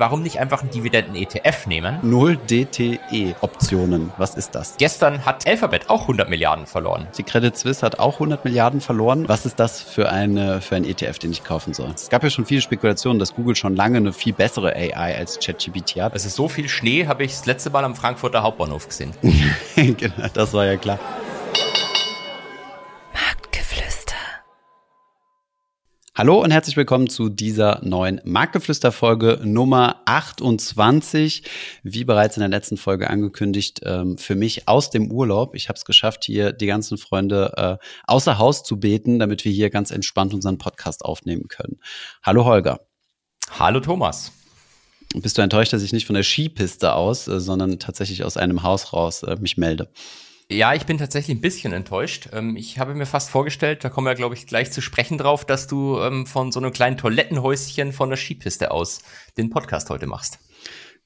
Warum nicht einfach einen Dividenden-ETF nehmen? Null DTE-Optionen. Was ist das? Gestern hat Alphabet auch 100 Milliarden verloren. Die Credit Suisse hat auch 100 Milliarden verloren. Was ist das für, eine, für ein ETF, den ich kaufen soll? Es gab ja schon viele Spekulationen, dass Google schon lange eine viel bessere AI als ChatGPT hat. Also so viel Schnee habe ich das letzte Mal am Frankfurter Hauptbahnhof gesehen. genau, das war ja klar. Hallo und herzlich willkommen zu dieser neuen Marktgeflüster-Folge Nummer 28. Wie bereits in der letzten Folge angekündigt, ähm, für mich aus dem Urlaub. Ich habe es geschafft, hier die ganzen Freunde äh, außer Haus zu beten, damit wir hier ganz entspannt unseren Podcast aufnehmen können. Hallo Holger. Hallo Thomas. Bist du enttäuscht, dass ich nicht von der Skipiste aus, äh, sondern tatsächlich aus einem Haus raus äh, mich melde? Ja, ich bin tatsächlich ein bisschen enttäuscht. Ähm, ich habe mir fast vorgestellt, da kommen wir, glaube ich, gleich zu sprechen drauf, dass du ähm, von so einem kleinen Toilettenhäuschen von der Skipiste aus den Podcast heute machst.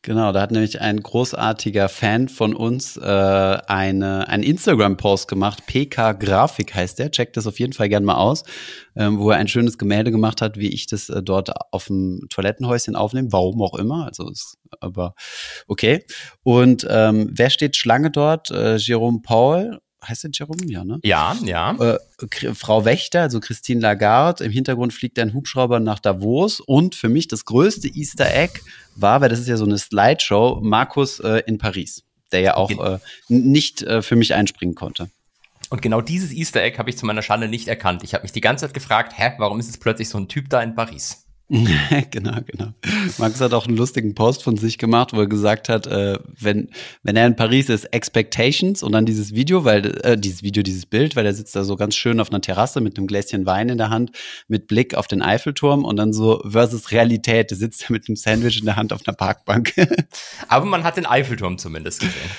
Genau, da hat nämlich ein großartiger Fan von uns äh, eine, einen Instagram-Post gemacht. PK Grafik heißt der. Checkt das auf jeden Fall gerne mal aus, ähm, wo er ein schönes Gemälde gemacht hat, wie ich das äh, dort auf dem Toilettenhäuschen aufnehme. Warum auch immer. Also ist aber okay. Und ähm, wer steht Schlange dort? Äh, Jerome Paul heißt der Jerome? Ja, ne? Ja, ja. Äh, Frau Wächter, also Christine Lagarde. Im Hintergrund fliegt ein Hubschrauber nach Davos. Und für mich das größte Easter Egg war, weil das ist ja so eine Slideshow, Markus äh, in Paris, der ja auch äh, nicht äh, für mich einspringen konnte. Und genau dieses Easter Egg habe ich zu meiner Schande nicht erkannt. Ich habe mich die ganze Zeit gefragt, hä, warum ist es plötzlich so ein Typ da in Paris? genau, genau. Max hat auch einen lustigen Post von sich gemacht, wo er gesagt hat, äh, wenn, wenn er in Paris ist, Expectations und dann dieses Video, weil, äh, dieses Video, dieses Bild, weil er sitzt da so ganz schön auf einer Terrasse mit einem Gläschen Wein in der Hand, mit Blick auf den Eiffelturm und dann so versus Realität, der sitzt da mit einem Sandwich in der Hand auf einer Parkbank. Aber man hat den Eiffelturm zumindest gesehen.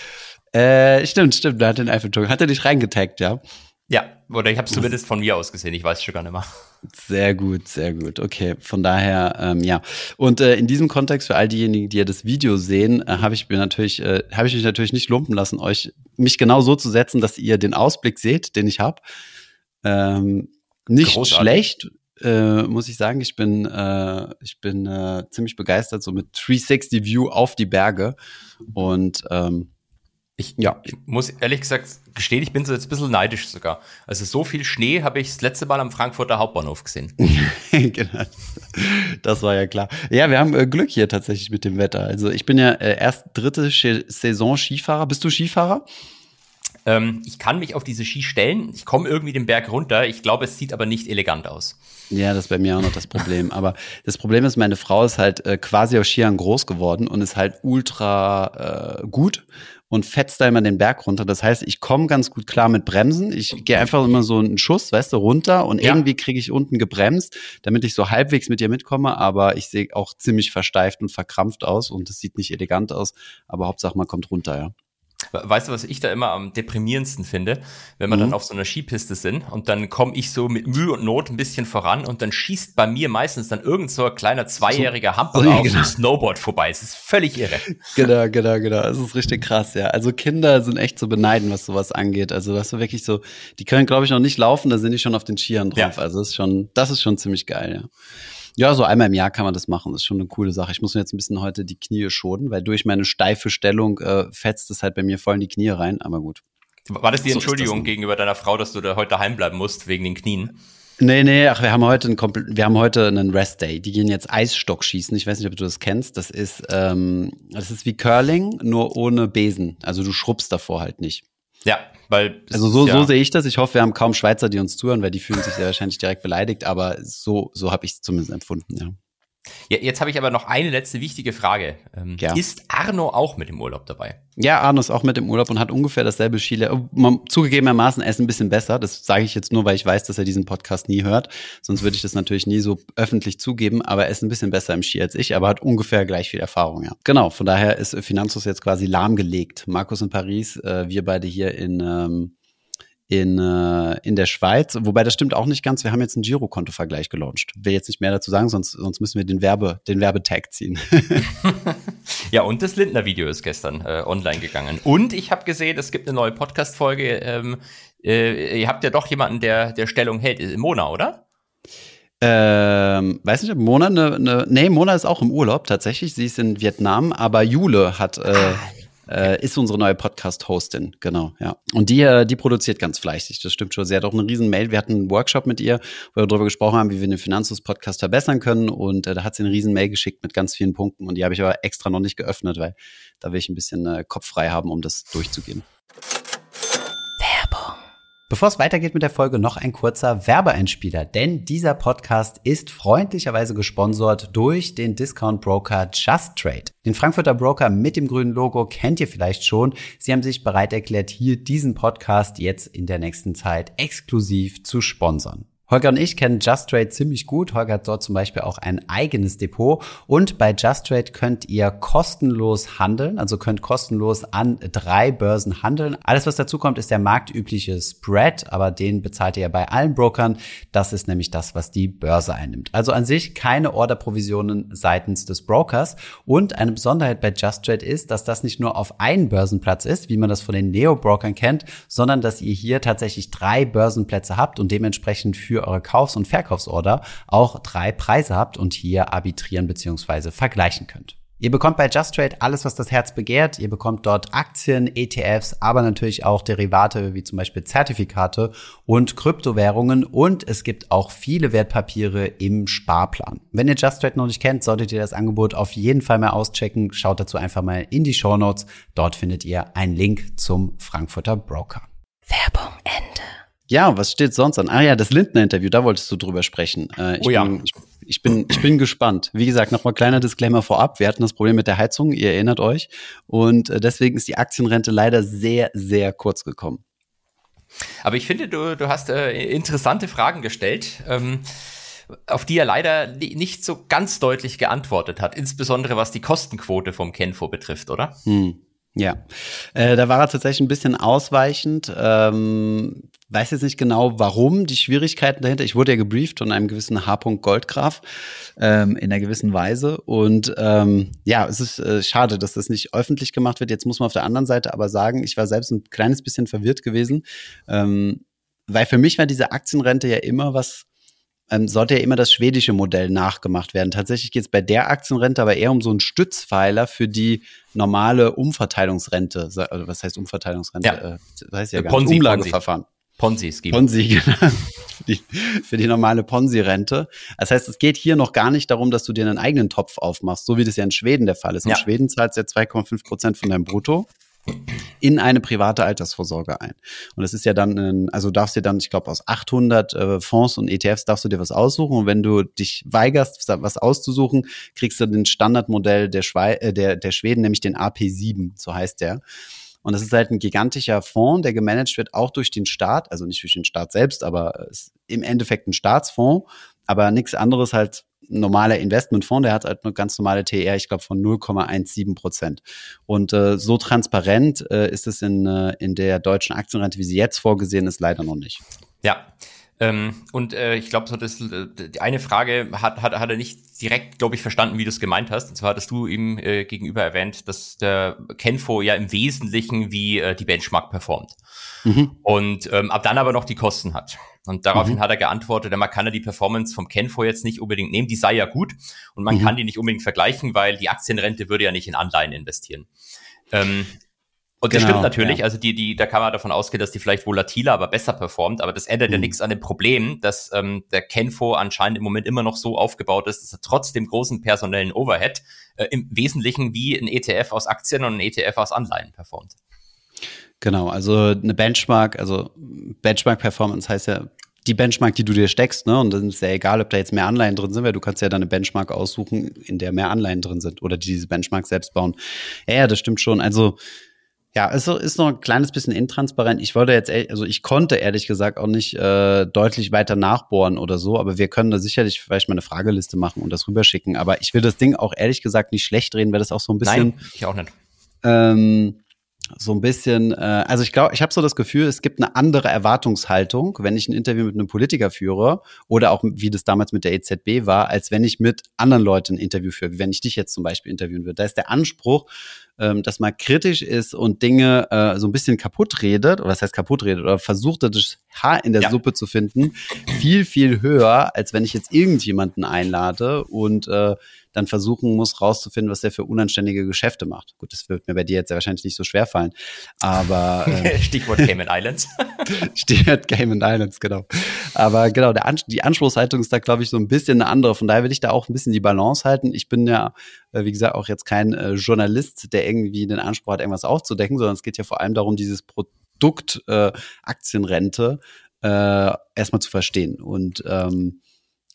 Äh, stimmt, stimmt, da hat den Eiffelturm. Hat er dich reingetaggt, ja? Ja, oder ich habe es zumindest von mir aus gesehen, ich weiß schon gar nicht mehr. Sehr gut, sehr gut. Okay, von daher, ähm, ja. Und äh, in diesem Kontext für all diejenigen, die ja das Video sehen, äh, habe ich mir natürlich, äh, habe ich mich natürlich nicht lumpen lassen, euch mich genau so zu setzen, dass ihr den Ausblick seht, den ich habe. Ähm, nicht Großartig. schlecht, äh, muss ich sagen. Ich bin, äh, ich bin äh, ziemlich begeistert, so mit 360 View auf die Berge. Und ähm, ich, ja. ich muss ehrlich gesagt gestehen, ich bin so jetzt ein bisschen neidisch sogar. Also so viel Schnee habe ich das letzte Mal am Frankfurter Hauptbahnhof gesehen. genau. Das war ja klar. Ja, wir haben äh, Glück hier tatsächlich mit dem Wetter. Also ich bin ja äh, erst dritte Saison Skifahrer. Bist du Skifahrer? Ähm, ich kann mich auf diese Ski stellen. Ich komme irgendwie den Berg runter. Ich glaube, es sieht aber nicht elegant aus. Ja, das ist bei mir auch noch das Problem. Aber das Problem ist, meine Frau ist halt äh, quasi aus Skiern groß geworden und ist halt ultra äh, gut und fetzt da immer den Berg runter. Das heißt, ich komme ganz gut klar mit Bremsen. Ich gehe einfach immer so einen Schuss, weißt du, runter und ja. irgendwie kriege ich unten gebremst, damit ich so halbwegs mit dir mitkomme. Aber ich sehe auch ziemlich versteift und verkrampft aus und es sieht nicht elegant aus. Aber Hauptsache, man kommt runter, ja. Weißt du, was ich da immer am deprimierendsten finde? Wenn wir mhm. dann auf so einer Skipiste sind und dann komme ich so mit Mühe und Not ein bisschen voran und dann schießt bei mir meistens dann irgend so ein kleiner zweijähriger Hamburger so, auf genau. Snowboard vorbei. Es ist völlig irre. Genau, genau, genau. Es ist richtig krass, ja. Also Kinder sind echt zu beneiden, was sowas angeht. Also das ist wirklich so, die können, glaube ich, noch nicht laufen, da sind die schon auf den Skiern drauf. Ja. Also das ist schon, das ist schon ziemlich geil, ja. Ja, so einmal im Jahr kann man das machen. Das ist schon eine coole Sache. Ich muss mir jetzt ein bisschen heute die Knie schonen, weil durch meine steife Stellung äh, fetzt es halt bei mir voll in die Knie rein. Aber gut. War das die so Entschuldigung das gegenüber deiner Frau, dass du da heute daheim bleiben musst wegen den Knien? Nee, nee, ach, wir haben heute einen wir haben heute einen Rest Day. Die gehen jetzt Eisstock schießen. Ich weiß nicht, ob du das kennst. Das ist, ähm, das ist wie Curling, nur ohne Besen. Also du schrubbst davor halt nicht. Ja, weil. Also so, ja. so sehe ich das. Ich hoffe, wir haben kaum Schweizer, die uns zuhören, weil die fühlen sich sehr wahrscheinlich direkt beleidigt, aber so, so habe ich es zumindest empfunden, ja. Ja, jetzt habe ich aber noch eine letzte wichtige Frage. Ähm, ja. Ist Arno auch mit im Urlaub dabei? Ja, Arno ist auch mit im Urlaub und hat ungefähr dasselbe Skile. Zugegebenermaßen, er ist ein bisschen besser. Das sage ich jetzt nur, weil ich weiß, dass er diesen Podcast nie hört. Sonst würde ich das natürlich nie so öffentlich zugeben. Aber er ist ein bisschen besser im Ski als ich, aber hat ungefähr gleich viel Erfahrung, ja. Genau, von daher ist Finanzus jetzt quasi lahmgelegt. Markus in Paris, äh, wir beide hier in ähm, in, äh, in der Schweiz. Wobei das stimmt auch nicht ganz. Wir haben jetzt einen Girokonto-Vergleich gelauncht. Will jetzt nicht mehr dazu sagen, sonst, sonst müssen wir den Werbe, den Werbetag ziehen. ja, und das Lindner-Video ist gestern äh, online gegangen. Und ich habe gesehen, es gibt eine neue Podcast-Folge. Ähm, äh, ihr habt ja doch jemanden, der, der Stellung hält. Mona, oder? Ähm, weiß nicht, ob Mona eine, eine, nee, Mona ist auch im Urlaub tatsächlich. Sie ist in Vietnam, aber Jule hat, äh, ah, äh, ist unsere neue Podcast-Hostin, genau, ja. Und die, äh, die produziert ganz fleißig, das stimmt schon. Sie hat auch eine riesen Mail. Wir hatten einen Workshop mit ihr, wo wir darüber gesprochen haben, wie wir den Finanzus-Podcast verbessern können. Und äh, da hat sie eine riesen Mail geschickt mit ganz vielen Punkten. Und die habe ich aber extra noch nicht geöffnet, weil da will ich ein bisschen äh, Kopf frei haben, um das durchzugehen. Bevor es weitergeht mit der Folge, noch ein kurzer Werbeeinspieler, denn dieser Podcast ist freundlicherweise gesponsert durch den Discount Broker Just Trade. Den Frankfurter Broker mit dem grünen Logo kennt ihr vielleicht schon. Sie haben sich bereit erklärt, hier diesen Podcast jetzt in der nächsten Zeit exklusiv zu sponsern. Holger und ich kennen Just Trade ziemlich gut. Holger hat dort zum Beispiel auch ein eigenes Depot. Und bei Just Trade könnt ihr kostenlos handeln, also könnt kostenlos an drei Börsen handeln. Alles, was dazu kommt, ist der marktübliche Spread, aber den bezahlt ihr bei allen Brokern. Das ist nämlich das, was die Börse einnimmt. Also an sich keine Orderprovisionen seitens des Brokers. Und eine Besonderheit bei Just Trade ist, dass das nicht nur auf einen Börsenplatz ist, wie man das von den Neo-Brokern kennt, sondern dass ihr hier tatsächlich drei Börsenplätze habt und dementsprechend für für eure Kaufs- und Verkaufsorder auch drei Preise habt und hier arbitrieren bzw. vergleichen könnt. Ihr bekommt bei Just Trade alles, was das Herz begehrt. Ihr bekommt dort Aktien, ETFs, aber natürlich auch Derivate wie zum Beispiel Zertifikate und Kryptowährungen und es gibt auch viele Wertpapiere im Sparplan. Wenn ihr Just Trade noch nicht kennt, solltet ihr das Angebot auf jeden Fall mal auschecken. Schaut dazu einfach mal in die Show Notes. Dort findet ihr einen Link zum Frankfurter Broker. Werbung Ende. Ja, was steht sonst an? Ah ja, das Lindner-Interview, da wolltest du drüber sprechen. Äh, ich oh ja. Bin, ich, ich, bin, ich bin gespannt. Wie gesagt, nochmal kleiner Disclaimer vorab. Wir hatten das Problem mit der Heizung, ihr erinnert euch. Und äh, deswegen ist die Aktienrente leider sehr, sehr kurz gekommen. Aber ich finde, du, du hast äh, interessante Fragen gestellt. Ähm auf die er leider nicht so ganz deutlich geantwortet hat, insbesondere was die Kostenquote vom Kenfo betrifft, oder? Hm. Ja, äh, da war er tatsächlich ein bisschen ausweichend. Ähm, weiß jetzt nicht genau, warum, die Schwierigkeiten dahinter. Ich wurde ja gebrieft von einem gewissen H. Goldgraf ähm, in einer gewissen Weise. Und ähm, ja, es ist äh, schade, dass das nicht öffentlich gemacht wird. Jetzt muss man auf der anderen Seite aber sagen, ich war selbst ein kleines bisschen verwirrt gewesen, ähm, weil für mich war diese Aktienrente ja immer was ähm, sollte ja immer das schwedische Modell nachgemacht werden. Tatsächlich geht es bei der Aktienrente aber eher um so einen Stützpfeiler für die normale Umverteilungsrente. Was heißt Umverteilungsrente? Ja. Äh, das heißt ja Ponzi, nicht. Umlageverfahren. Ponzi Scheme. Ponzi, genau. für, die, für die normale Ponzi-Rente. Das heißt, es geht hier noch gar nicht darum, dass du dir einen eigenen Topf aufmachst, so wie das ja in Schweden der Fall ist. In ja. Schweden zahlst du ja 2,5 Prozent von deinem Brutto in eine private Altersvorsorge ein. Und das ist ja dann, ein, also darfst dir dann, ich glaube, aus 800 äh, Fonds und ETFs darfst du dir was aussuchen. Und wenn du dich weigerst, was auszusuchen, kriegst du den Standardmodell der, Schwe äh, der, der Schweden, nämlich den AP7, so heißt der. Und das ist halt ein gigantischer Fonds, der gemanagt wird auch durch den Staat, also nicht durch den Staat selbst, aber im Endeffekt ein Staatsfonds, aber nichts anderes halt normaler Investmentfonds, der hat halt eine ganz normale TR, ich glaube, von 0,17 Prozent. Und äh, so transparent äh, ist es in, äh, in der deutschen Aktienrente, wie sie jetzt vorgesehen ist, leider noch nicht. Ja. Ähm, und äh, ich glaube, so das, die eine Frage hat, hat, hat er nicht direkt, glaube ich, verstanden, wie du es gemeint hast. Und zwar hattest du ihm äh, gegenüber erwähnt, dass der Kenfo ja im Wesentlichen wie äh, die Benchmark performt. Mhm. Und ähm, ab dann aber noch die Kosten hat. Und daraufhin mhm. hat er geantwortet, man kann ja die Performance vom Kenfo jetzt nicht unbedingt nehmen, die sei ja gut und man mhm. kann die nicht unbedingt vergleichen, weil die Aktienrente würde ja nicht in Anleihen investieren. Ähm, und das genau, stimmt natürlich, ja. also die, die, da kann man davon ausgehen, dass die vielleicht volatiler, aber besser performt, aber das ändert mhm. ja nichts an dem Problem, dass ähm, der Kenfo anscheinend im Moment immer noch so aufgebaut ist, dass er trotz dem großen personellen Overhead äh, im Wesentlichen wie ein ETF aus Aktien und ein ETF aus Anleihen performt. Genau, also eine Benchmark, also Benchmark-Performance heißt ja die Benchmark, die du dir steckst, ne? Und dann ist ja egal, ob da jetzt mehr Anleihen drin sind, weil du kannst ja dann eine Benchmark aussuchen, in der mehr Anleihen drin sind oder die diese Benchmark selbst bauen. Ja, ja das stimmt schon. Also ja, es ist noch ein kleines bisschen intransparent. Ich wollte jetzt, also ich konnte ehrlich gesagt auch nicht äh, deutlich weiter nachbohren oder so, aber wir können da sicherlich vielleicht mal eine Frageliste machen und das rüberschicken. Aber ich will das Ding auch ehrlich gesagt nicht schlecht reden, weil das auch so ein bisschen. Nein, ich auch nicht. Ähm, so ein bisschen, äh, also ich glaube, ich habe so das Gefühl, es gibt eine andere Erwartungshaltung, wenn ich ein Interview mit einem Politiker führe oder auch wie das damals mit der EZB war, als wenn ich mit anderen Leuten ein Interview führe, wie wenn ich dich jetzt zum Beispiel interviewen würde. Da ist der Anspruch, ähm, dass man kritisch ist und Dinge äh, so ein bisschen kaputt redet, oder das heißt kaputt redet, oder versucht, das Haar in der ja. Suppe zu finden, viel, viel höher, als wenn ich jetzt irgendjemanden einlade und äh, dann versuchen muss, rauszufinden, was der für unanständige Geschäfte macht. Gut, das wird mir bei dir jetzt ja wahrscheinlich nicht so schwer fallen. Aber äh, Stichwort Cayman Islands. Stichwort Cayman Islands, genau. Aber genau, der An die Anspruchshaltung ist da, glaube ich, so ein bisschen eine andere. Von daher will ich da auch ein bisschen die Balance halten. Ich bin ja, äh, wie gesagt, auch jetzt kein äh, Journalist, der irgendwie den Anspruch hat, irgendwas aufzudecken, sondern es geht ja vor allem darum, dieses Produkt äh, Aktienrente äh, erstmal zu verstehen. Und ähm,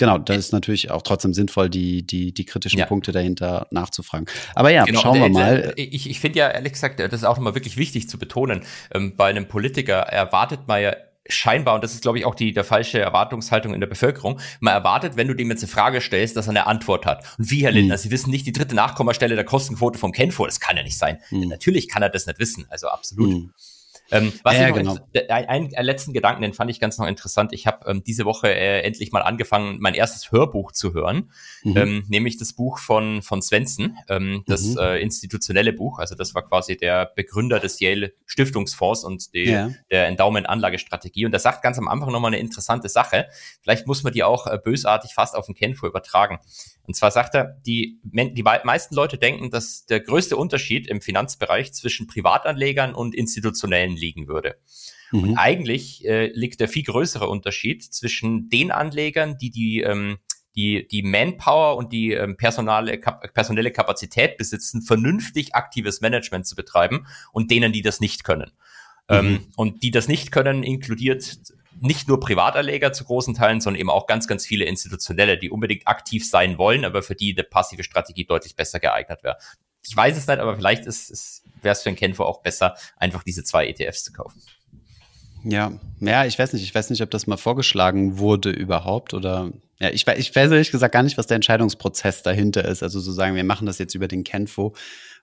Genau, da ist natürlich auch trotzdem sinnvoll, die, die, die kritischen ja. Punkte dahinter nachzufragen. Aber ja, genau, schauen wir mal. Ich, ich finde ja, ehrlich gesagt, das ist auch immer wirklich wichtig zu betonen. Ähm, bei einem Politiker erwartet man ja scheinbar, und das ist, glaube ich, auch die, der falsche Erwartungshaltung in der Bevölkerung, man erwartet, wenn du dem jetzt eine Frage stellst, dass er eine Antwort hat. Und wie, Herr Lindner, hm. Sie wissen nicht die dritte Nachkommastelle der Kostenquote vom Kenfor, das kann ja nicht sein. Hm. Natürlich kann er das nicht wissen, also absolut. Hm. Ähm, was ja, ich genau. einen, einen letzten Gedanken, den fand ich ganz noch interessant. Ich habe ähm, diese Woche äh, endlich mal angefangen, mein erstes Hörbuch zu hören, mhm. ähm, nämlich das Buch von von Svensson, ähm, das mhm. äh, institutionelle Buch. Also das war quasi der Begründer des Yale Stiftungsfonds und die, ja. der Endowment Anlagestrategie. Und das sagt ganz am Anfang nochmal eine interessante Sache. Vielleicht muss man die auch äh, bösartig fast auf den Kenfo übertragen. Und zwar sagt er, die, die meisten Leute denken, dass der größte Unterschied im Finanzbereich zwischen Privatanlegern und Institutionellen liegen würde. Mhm. Und eigentlich äh, liegt der viel größere Unterschied zwischen den Anlegern, die die, ähm, die, die Manpower und die ähm, personale, kap personelle Kapazität besitzen, vernünftig aktives Management zu betreiben und denen, die das nicht können. Ähm, mhm. Ähm, und die das nicht können, inkludiert nicht nur Privatanleger zu großen Teilen, sondern eben auch ganz, ganz viele Institutionelle, die unbedingt aktiv sein wollen, aber für die eine passive Strategie deutlich besser geeignet wäre. Ich weiß es nicht, aber vielleicht ist, ist, wäre es für ein Kenfor auch besser, einfach diese zwei ETFs zu kaufen. Ja, ja, ich weiß nicht, ich weiß nicht, ob das mal vorgeschlagen wurde überhaupt oder ja, ich, ich weiß ehrlich gesagt gar nicht, was der Entscheidungsprozess dahinter ist. Also so sagen, wir machen das jetzt über den Kenfo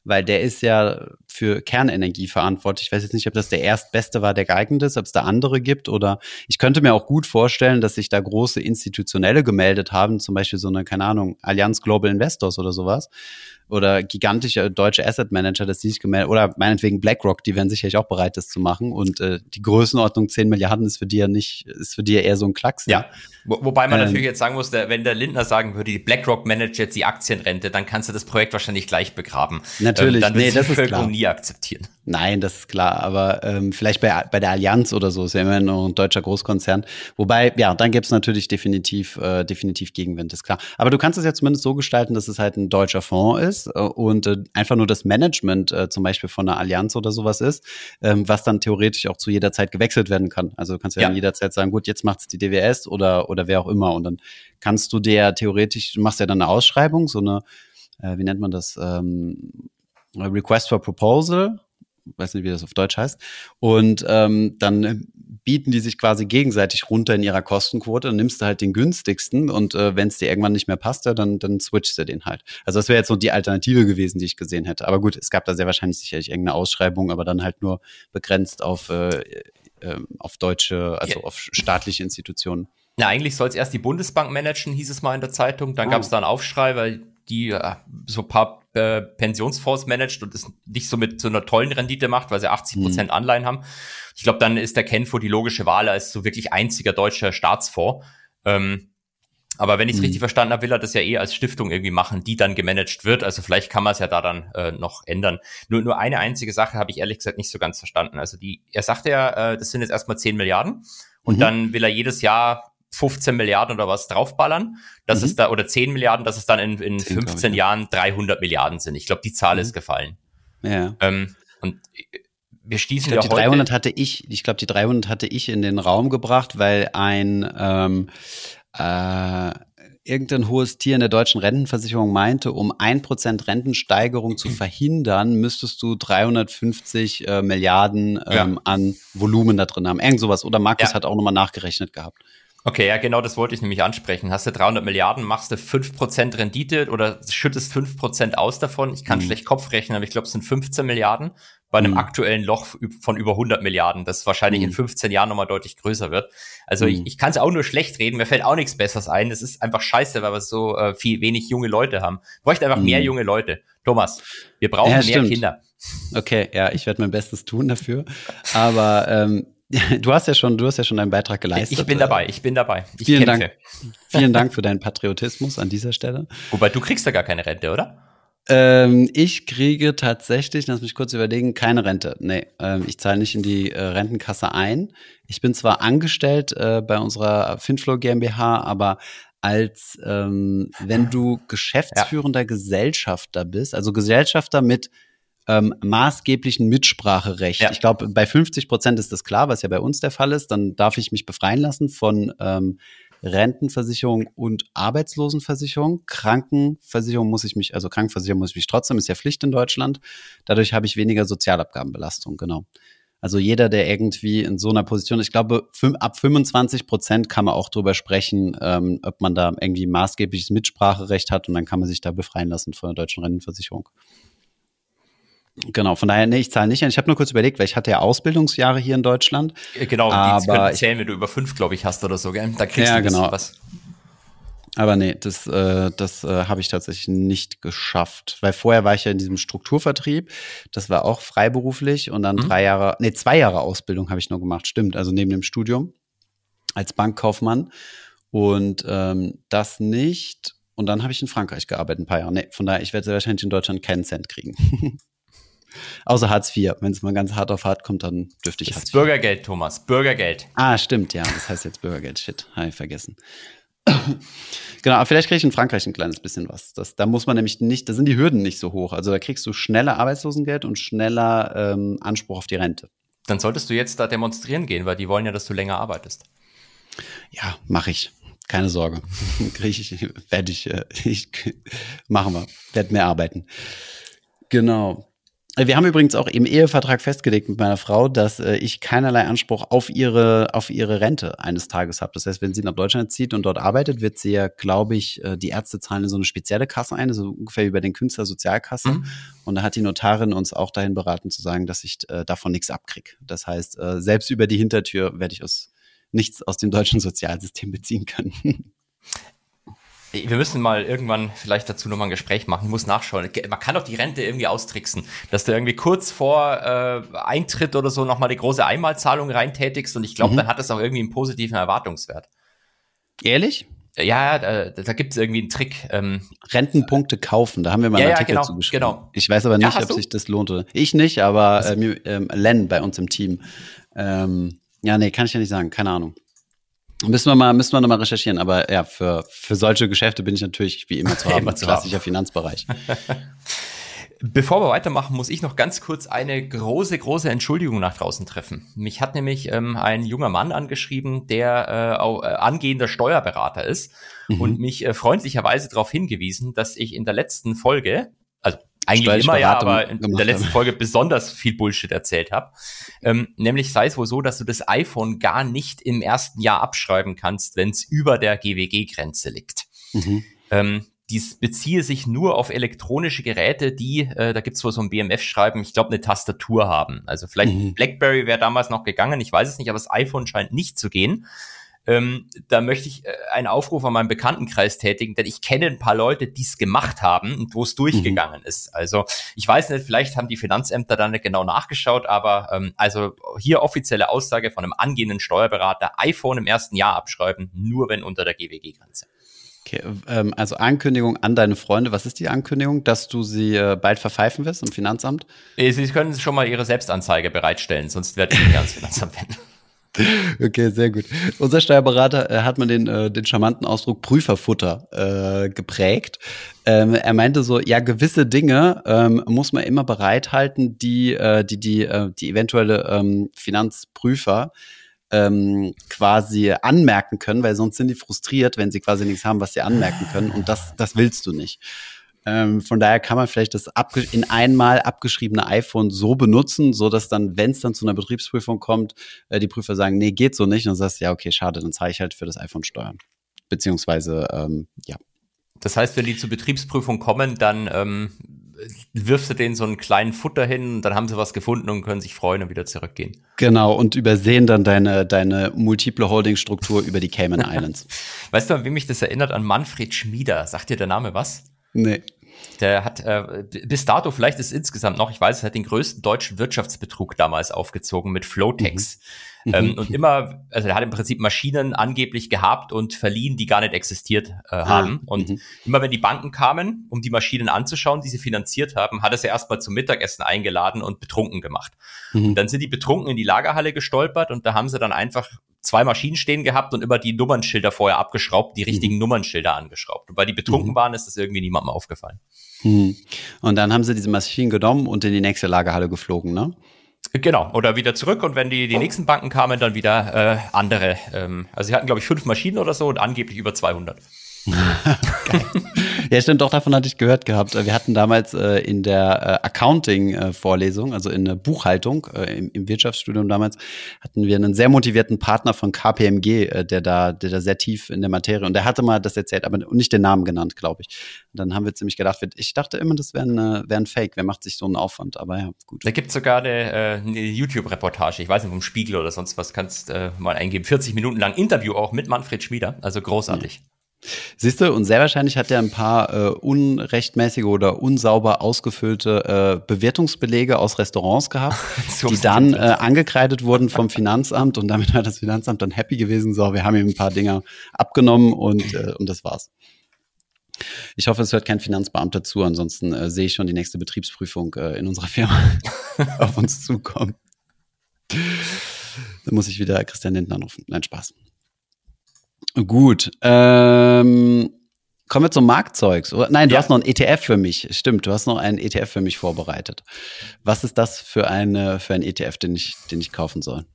weil der ist ja für Kernenergie verantwortlich. Ich weiß jetzt nicht, ob das der erstbeste war, der geeignet ist, ob es da andere gibt oder ich könnte mir auch gut vorstellen, dass sich da große Institutionelle gemeldet haben, zum Beispiel so eine, keine Ahnung, Allianz Global Investors oder sowas oder gigantische deutsche Asset Manager, die sich gemeldet oder meinetwegen BlackRock, die wären sicherlich auch bereit, das zu machen. Und äh, die Größenordnung 10 Milliarden ist für die ja nicht, ist für die ja eher so ein Klacks. Ja, Wo, wobei man ähm, natürlich jetzt sagen muss, der, wenn der Lindner sagen würde, die BlackRock managt jetzt die Aktienrente, dann kannst du das Projekt wahrscheinlich gleich begraben. Natürlich, ähm, dann nee, das die Bevölkerung nie akzeptieren. Nein, das ist klar, aber ähm, vielleicht bei, bei der Allianz oder so, ist ja immer noch ein deutscher Großkonzern. Wobei, ja, dann gibt's natürlich definitiv, äh, definitiv Gegenwind, ist klar. Aber du kannst es ja zumindest so gestalten, dass es halt ein deutscher Fonds ist äh, und äh, einfach nur das Management äh, zum Beispiel von einer Allianz oder sowas ist, ähm, was dann theoretisch auch zu jeder Zeit gewechselt werden kann. Also du kannst ja, ja. jederzeit sagen, gut, jetzt macht's die DWS oder, oder wer auch immer. Und dann kannst du dir theoretisch, du machst ja dann eine Ausschreibung, so eine, wie nennt man das, ähm, Request for Proposal weiß nicht, wie das auf Deutsch heißt. Und ähm, dann bieten die sich quasi gegenseitig runter in ihrer Kostenquote. Dann nimmst du halt den günstigsten und äh, wenn es dir irgendwann nicht mehr passt, dann, dann switchst du den halt. Also das wäre jetzt so die Alternative gewesen, die ich gesehen hätte. Aber gut, es gab da sehr wahrscheinlich sicherlich irgendeine Ausschreibung, aber dann halt nur begrenzt auf, äh, äh, auf deutsche, also ja. auf staatliche Institutionen. Na, eigentlich soll es erst die Bundesbank managen, hieß es mal in der Zeitung. Dann oh. gab es da einen Aufschrei, weil die äh, so ein paar äh, Pensionsfonds managt und es nicht so mit so einer tollen Rendite macht, weil sie 80 Prozent mhm. Anleihen haben. Ich glaube, dann ist der Kenfo die logische Wahl als so wirklich einziger deutscher Staatsfonds. Ähm, aber wenn ich es mhm. richtig verstanden habe, will er das ja eh als Stiftung irgendwie machen, die dann gemanagt wird. Also vielleicht kann man es ja da dann äh, noch ändern. Nur, nur eine einzige Sache habe ich ehrlich gesagt nicht so ganz verstanden. Also die, er sagte ja, äh, das sind jetzt erstmal 10 Milliarden und mhm. dann will er jedes Jahr 15 Milliarden oder was draufballern, dass mhm. es da, oder 10 Milliarden, dass es dann in, in 15 Jahren 300 Milliarden sind. Ich glaube, die Zahl mhm. ist gefallen. Ja. Ähm, und wir stießen ich glaub, ja die 300 hatte ich, ich glaube, die 300 hatte ich in den Raum gebracht, weil ein, ähm, äh, irgendein hohes Tier in der deutschen Rentenversicherung meinte, um ein Prozent Rentensteigerung zu verhindern, müsstest du 350 äh, Milliarden ähm, ja. an Volumen da drin haben. Irgend sowas. Oder Markus ja. hat auch nochmal nachgerechnet gehabt. Okay, ja, genau das wollte ich nämlich ansprechen. Hast du 300 Milliarden, machst du 5% Rendite oder schüttest 5% aus davon. Ich kann mhm. schlecht Kopf rechnen, aber ich glaube, es sind 15 Milliarden bei einem mhm. aktuellen Loch von über 100 Milliarden, das wahrscheinlich mhm. in 15 Jahren nochmal deutlich größer wird. Also mhm. ich, ich kann es auch nur schlecht reden, mir fällt auch nichts Besseres ein. Das ist einfach scheiße, weil wir so äh, viel wenig junge Leute haben. Wir bräuchten einfach mehr mhm. junge Leute. Thomas, wir brauchen ja, mehr. Kinder. Okay, ja, ich werde mein Bestes tun dafür. Aber ähm, Du hast ja schon, du hast ja schon deinen Beitrag geleistet. Ich bin dabei, ich bin dabei. Ich vielen kämpfe. Dank, vielen Dank für deinen Patriotismus an dieser Stelle. Wobei du kriegst ja gar keine Rente, oder? Ähm, ich kriege tatsächlich, lass mich kurz überlegen, keine Rente. Nee, ähm, ich zahle nicht in die äh, Rentenkasse ein. Ich bin zwar angestellt äh, bei unserer Finflow GmbH, aber als ähm, wenn du geschäftsführender ja. Gesellschafter bist, also Gesellschafter mit ähm, maßgeblichen Mitspracherecht. Ja. Ich glaube, bei 50 Prozent ist das klar, was ja bei uns der Fall ist. Dann darf ich mich befreien lassen von ähm, Rentenversicherung und Arbeitslosenversicherung. Krankenversicherung muss ich mich, also Krankenversicherung muss ich mich trotzdem, ist ja Pflicht in Deutschland. Dadurch habe ich weniger Sozialabgabenbelastung, genau. Also jeder, der irgendwie in so einer Position, ich glaube, ab 25 Prozent kann man auch drüber sprechen, ähm, ob man da irgendwie maßgebliches Mitspracherecht hat und dann kann man sich da befreien lassen von der deutschen Rentenversicherung. Genau, von daher, nee, ich zahle nicht an. Ich habe nur kurz überlegt, weil ich hatte ja Ausbildungsjahre hier in Deutschland. Genau, aber die können zählen, wenn du über fünf, glaube ich, hast oder so, gell? Da kriegst ja, du genau. was. Aber nee, das, äh, das äh, habe ich tatsächlich nicht geschafft. Weil vorher war ich ja in diesem Strukturvertrieb. Das war auch freiberuflich und dann mhm. drei Jahre, nee, zwei Jahre Ausbildung habe ich nur gemacht, stimmt. Also neben dem Studium als Bankkaufmann. Und ähm, das nicht. Und dann habe ich in Frankreich gearbeitet, ein paar Jahre. Nee, von daher, ich werde sehr wahrscheinlich in Deutschland keinen Cent kriegen. Außer Hartz IV. Wenn es mal ganz hart auf hart kommt, dann dürfte ich das Hartz IV. Bürgergeld, Thomas. Bürgergeld. Ah, stimmt, ja. Das heißt jetzt Bürgergeld. Shit, habe ich vergessen. genau, aber vielleicht kriege ich in Frankreich ein kleines bisschen was. Das, da muss man nämlich nicht, da sind die Hürden nicht so hoch. Also da kriegst du schneller Arbeitslosengeld und schneller ähm, Anspruch auf die Rente. Dann solltest du jetzt da demonstrieren gehen, weil die wollen ja, dass du länger arbeitest. Ja, mache ich. Keine Sorge. Kriege ich, werde ich, äh, ich, machen wir. Werde mehr arbeiten. Genau. Wir haben übrigens auch im Ehevertrag festgelegt mit meiner Frau, dass äh, ich keinerlei Anspruch auf ihre, auf ihre Rente eines Tages habe. Das heißt, wenn sie nach Deutschland zieht und dort arbeitet, wird sie ja, glaube ich, äh, die Ärzte zahlen in so eine spezielle Kasse ein, so ungefähr wie bei den Künstlersozialkassen. Mhm. Und da hat die Notarin uns auch dahin beraten zu sagen, dass ich äh, davon nichts abkriege. Das heißt, äh, selbst über die Hintertür werde ich aus nichts aus dem deutschen Sozialsystem beziehen können. Wir müssen mal irgendwann vielleicht dazu nochmal ein Gespräch machen. Ich muss nachschauen. Man kann doch die Rente irgendwie austricksen, dass du irgendwie kurz vor äh, Eintritt oder so nochmal die große Einmalzahlung reintätigst und ich glaube, mhm. dann hat das auch irgendwie einen positiven Erwartungswert. Ehrlich? Ja, da, da gibt es irgendwie einen Trick. Ähm, Rentenpunkte kaufen, da haben wir mal einen ja, Artikel ja, genau, zugeschrieben. Genau. Ich weiß aber nicht, ja, ob du? sich das lohnte. Ich nicht, aber äh, ähm, Len bei uns im Team. Ähm, ja, nee, kann ich ja nicht sagen, keine Ahnung. Müssen wir mal, müssen wir nochmal recherchieren. Aber ja, für, für solche Geschäfte bin ich natürlich wie immer zu haben, immer zu klassischer. Finanzbereich. Bevor wir weitermachen, muss ich noch ganz kurz eine große, große Entschuldigung nach draußen treffen. Mich hat nämlich ähm, ein junger Mann angeschrieben, der äh, auch, äh, angehender Steuerberater ist mhm. und mich äh, freundlicherweise darauf hingewiesen, dass ich in der letzten Folge, eigentlich immer ja, aber in der letzten Folge besonders viel Bullshit erzählt habe. Ähm, nämlich sei es wohl so, dass du das iPhone gar nicht im ersten Jahr abschreiben kannst, wenn es über der GWG-Grenze liegt. Mhm. Ähm, dies beziehe sich nur auf elektronische Geräte, die, äh, da gibt's wohl so ein BMF-Schreiben, ich glaube, eine Tastatur haben. Also vielleicht mhm. BlackBerry wäre damals noch gegangen, ich weiß es nicht, aber das iPhone scheint nicht zu gehen. Ähm, da möchte ich äh, einen Aufruf an meinen Bekanntenkreis tätigen, denn ich kenne ein paar Leute, die es gemacht haben und wo es durchgegangen mhm. ist. Also ich weiß nicht, vielleicht haben die Finanzämter da nicht genau nachgeschaut, aber ähm, also hier offizielle Aussage von einem angehenden Steuerberater, iPhone im ersten Jahr abschreiben, nur wenn unter der GWG-Grenze. Okay, ähm, also Ankündigung an deine Freunde. Was ist die Ankündigung, dass du sie äh, bald verpfeifen wirst im Finanzamt? Äh, sie können schon mal ihre Selbstanzeige bereitstellen, sonst werde ich mich ans Finanzamt wenden. Okay, sehr gut. Unser Steuerberater äh, hat man den, äh, den charmanten Ausdruck Prüferfutter äh, geprägt. Ähm, er meinte so, ja, gewisse Dinge ähm, muss man immer bereithalten, die äh, die, die, äh, die eventuelle ähm, Finanzprüfer ähm, quasi anmerken können, weil sonst sind die frustriert, wenn sie quasi nichts haben, was sie anmerken können. Und das, das willst du nicht. Ähm, von daher kann man vielleicht das in einmal abgeschriebene iPhone so benutzen, so dass dann, wenn es dann zu einer Betriebsprüfung kommt, äh, die Prüfer sagen, nee, geht so nicht. Und dann sagst du, ja, okay, schade, dann zahle ich halt für das iPhone Steuern. Beziehungsweise, ähm, ja. Das heißt, wenn die zur Betriebsprüfung kommen, dann ähm, wirfst du denen so einen kleinen Futter hin, dann haben sie was gefunden und können sich freuen und wieder zurückgehen. Genau, und übersehen dann deine, deine multiple Holding-Struktur über die Cayman Islands. weißt du, an wem mich das erinnert? An Manfred Schmieder. Sagt dir der Name was? Nee. Der hat äh, bis dato, vielleicht ist insgesamt noch, ich weiß, er hat den größten deutschen Wirtschaftsbetrug damals aufgezogen mit Flowtex. Mhm. Ähm, und immer, also er hat im Prinzip Maschinen angeblich gehabt und verliehen, die gar nicht existiert äh, ah. haben. Und mhm. immer wenn die Banken kamen, um die Maschinen anzuschauen, die sie finanziert haben, hat er sie erstmal zum Mittagessen eingeladen und betrunken gemacht. Mhm. Und dann sind die betrunken in die Lagerhalle gestolpert und da haben sie dann einfach zwei Maschinen stehen gehabt und immer die Nummernschilder vorher abgeschraubt, die richtigen mhm. Nummernschilder angeschraubt. Und weil die betrunken mhm. waren, ist das irgendwie niemandem aufgefallen. Mhm. Und dann haben sie diese Maschinen genommen und in die nächste Lagerhalle geflogen, ne? Genau, oder wieder zurück und wenn die, die nächsten Banken kamen, dann wieder äh, andere. Ähm, also sie hatten, glaube ich, fünf Maschinen oder so und angeblich über 200. ja, stimmt, doch, davon hatte ich gehört gehabt. Wir hatten damals äh, in der äh, Accounting-Vorlesung, also in der Buchhaltung äh, im, im, Wirtschaftsstudium damals, hatten wir einen sehr motivierten Partner von KPMG, äh, der, da, der da sehr tief in der Materie und der hatte mal das erzählt, aber nicht den Namen genannt, glaube ich. Und dann haben wir ziemlich gedacht, ich dachte immer, das wäre ein, wär ein Fake, wer macht sich so einen Aufwand, aber ja, gut. Da gibt es sogar eine, äh, eine YouTube-Reportage, ich weiß nicht, vom Spiegel oder sonst was, kannst äh, mal eingeben, 40 Minuten lang Interview auch mit Manfred Schmieder, also großartig. Ja. Siehst du, und sehr wahrscheinlich hat er ein paar äh, unrechtmäßige oder unsauber ausgefüllte äh, Bewertungsbelege aus Restaurants gehabt, die dann äh, angekreidet wurden vom Finanzamt und damit hat das Finanzamt dann happy gewesen, so, wir haben ihm ein paar Dinger abgenommen und, äh, und das war's. Ich hoffe, es hört kein Finanzbeamter zu, ansonsten äh, sehe ich schon die nächste Betriebsprüfung äh, in unserer Firma auf uns zukommen. Dann muss ich wieder Christian Lindner anrufen. Nein, Spaß. Gut. Ähm, kommen wir zum Marktzeugs. Nein, du ja. hast noch ein ETF für mich. Stimmt, du hast noch einen ETF für mich vorbereitet. Was ist das für, eine, für ein ETF, den ich, den ich kaufen soll?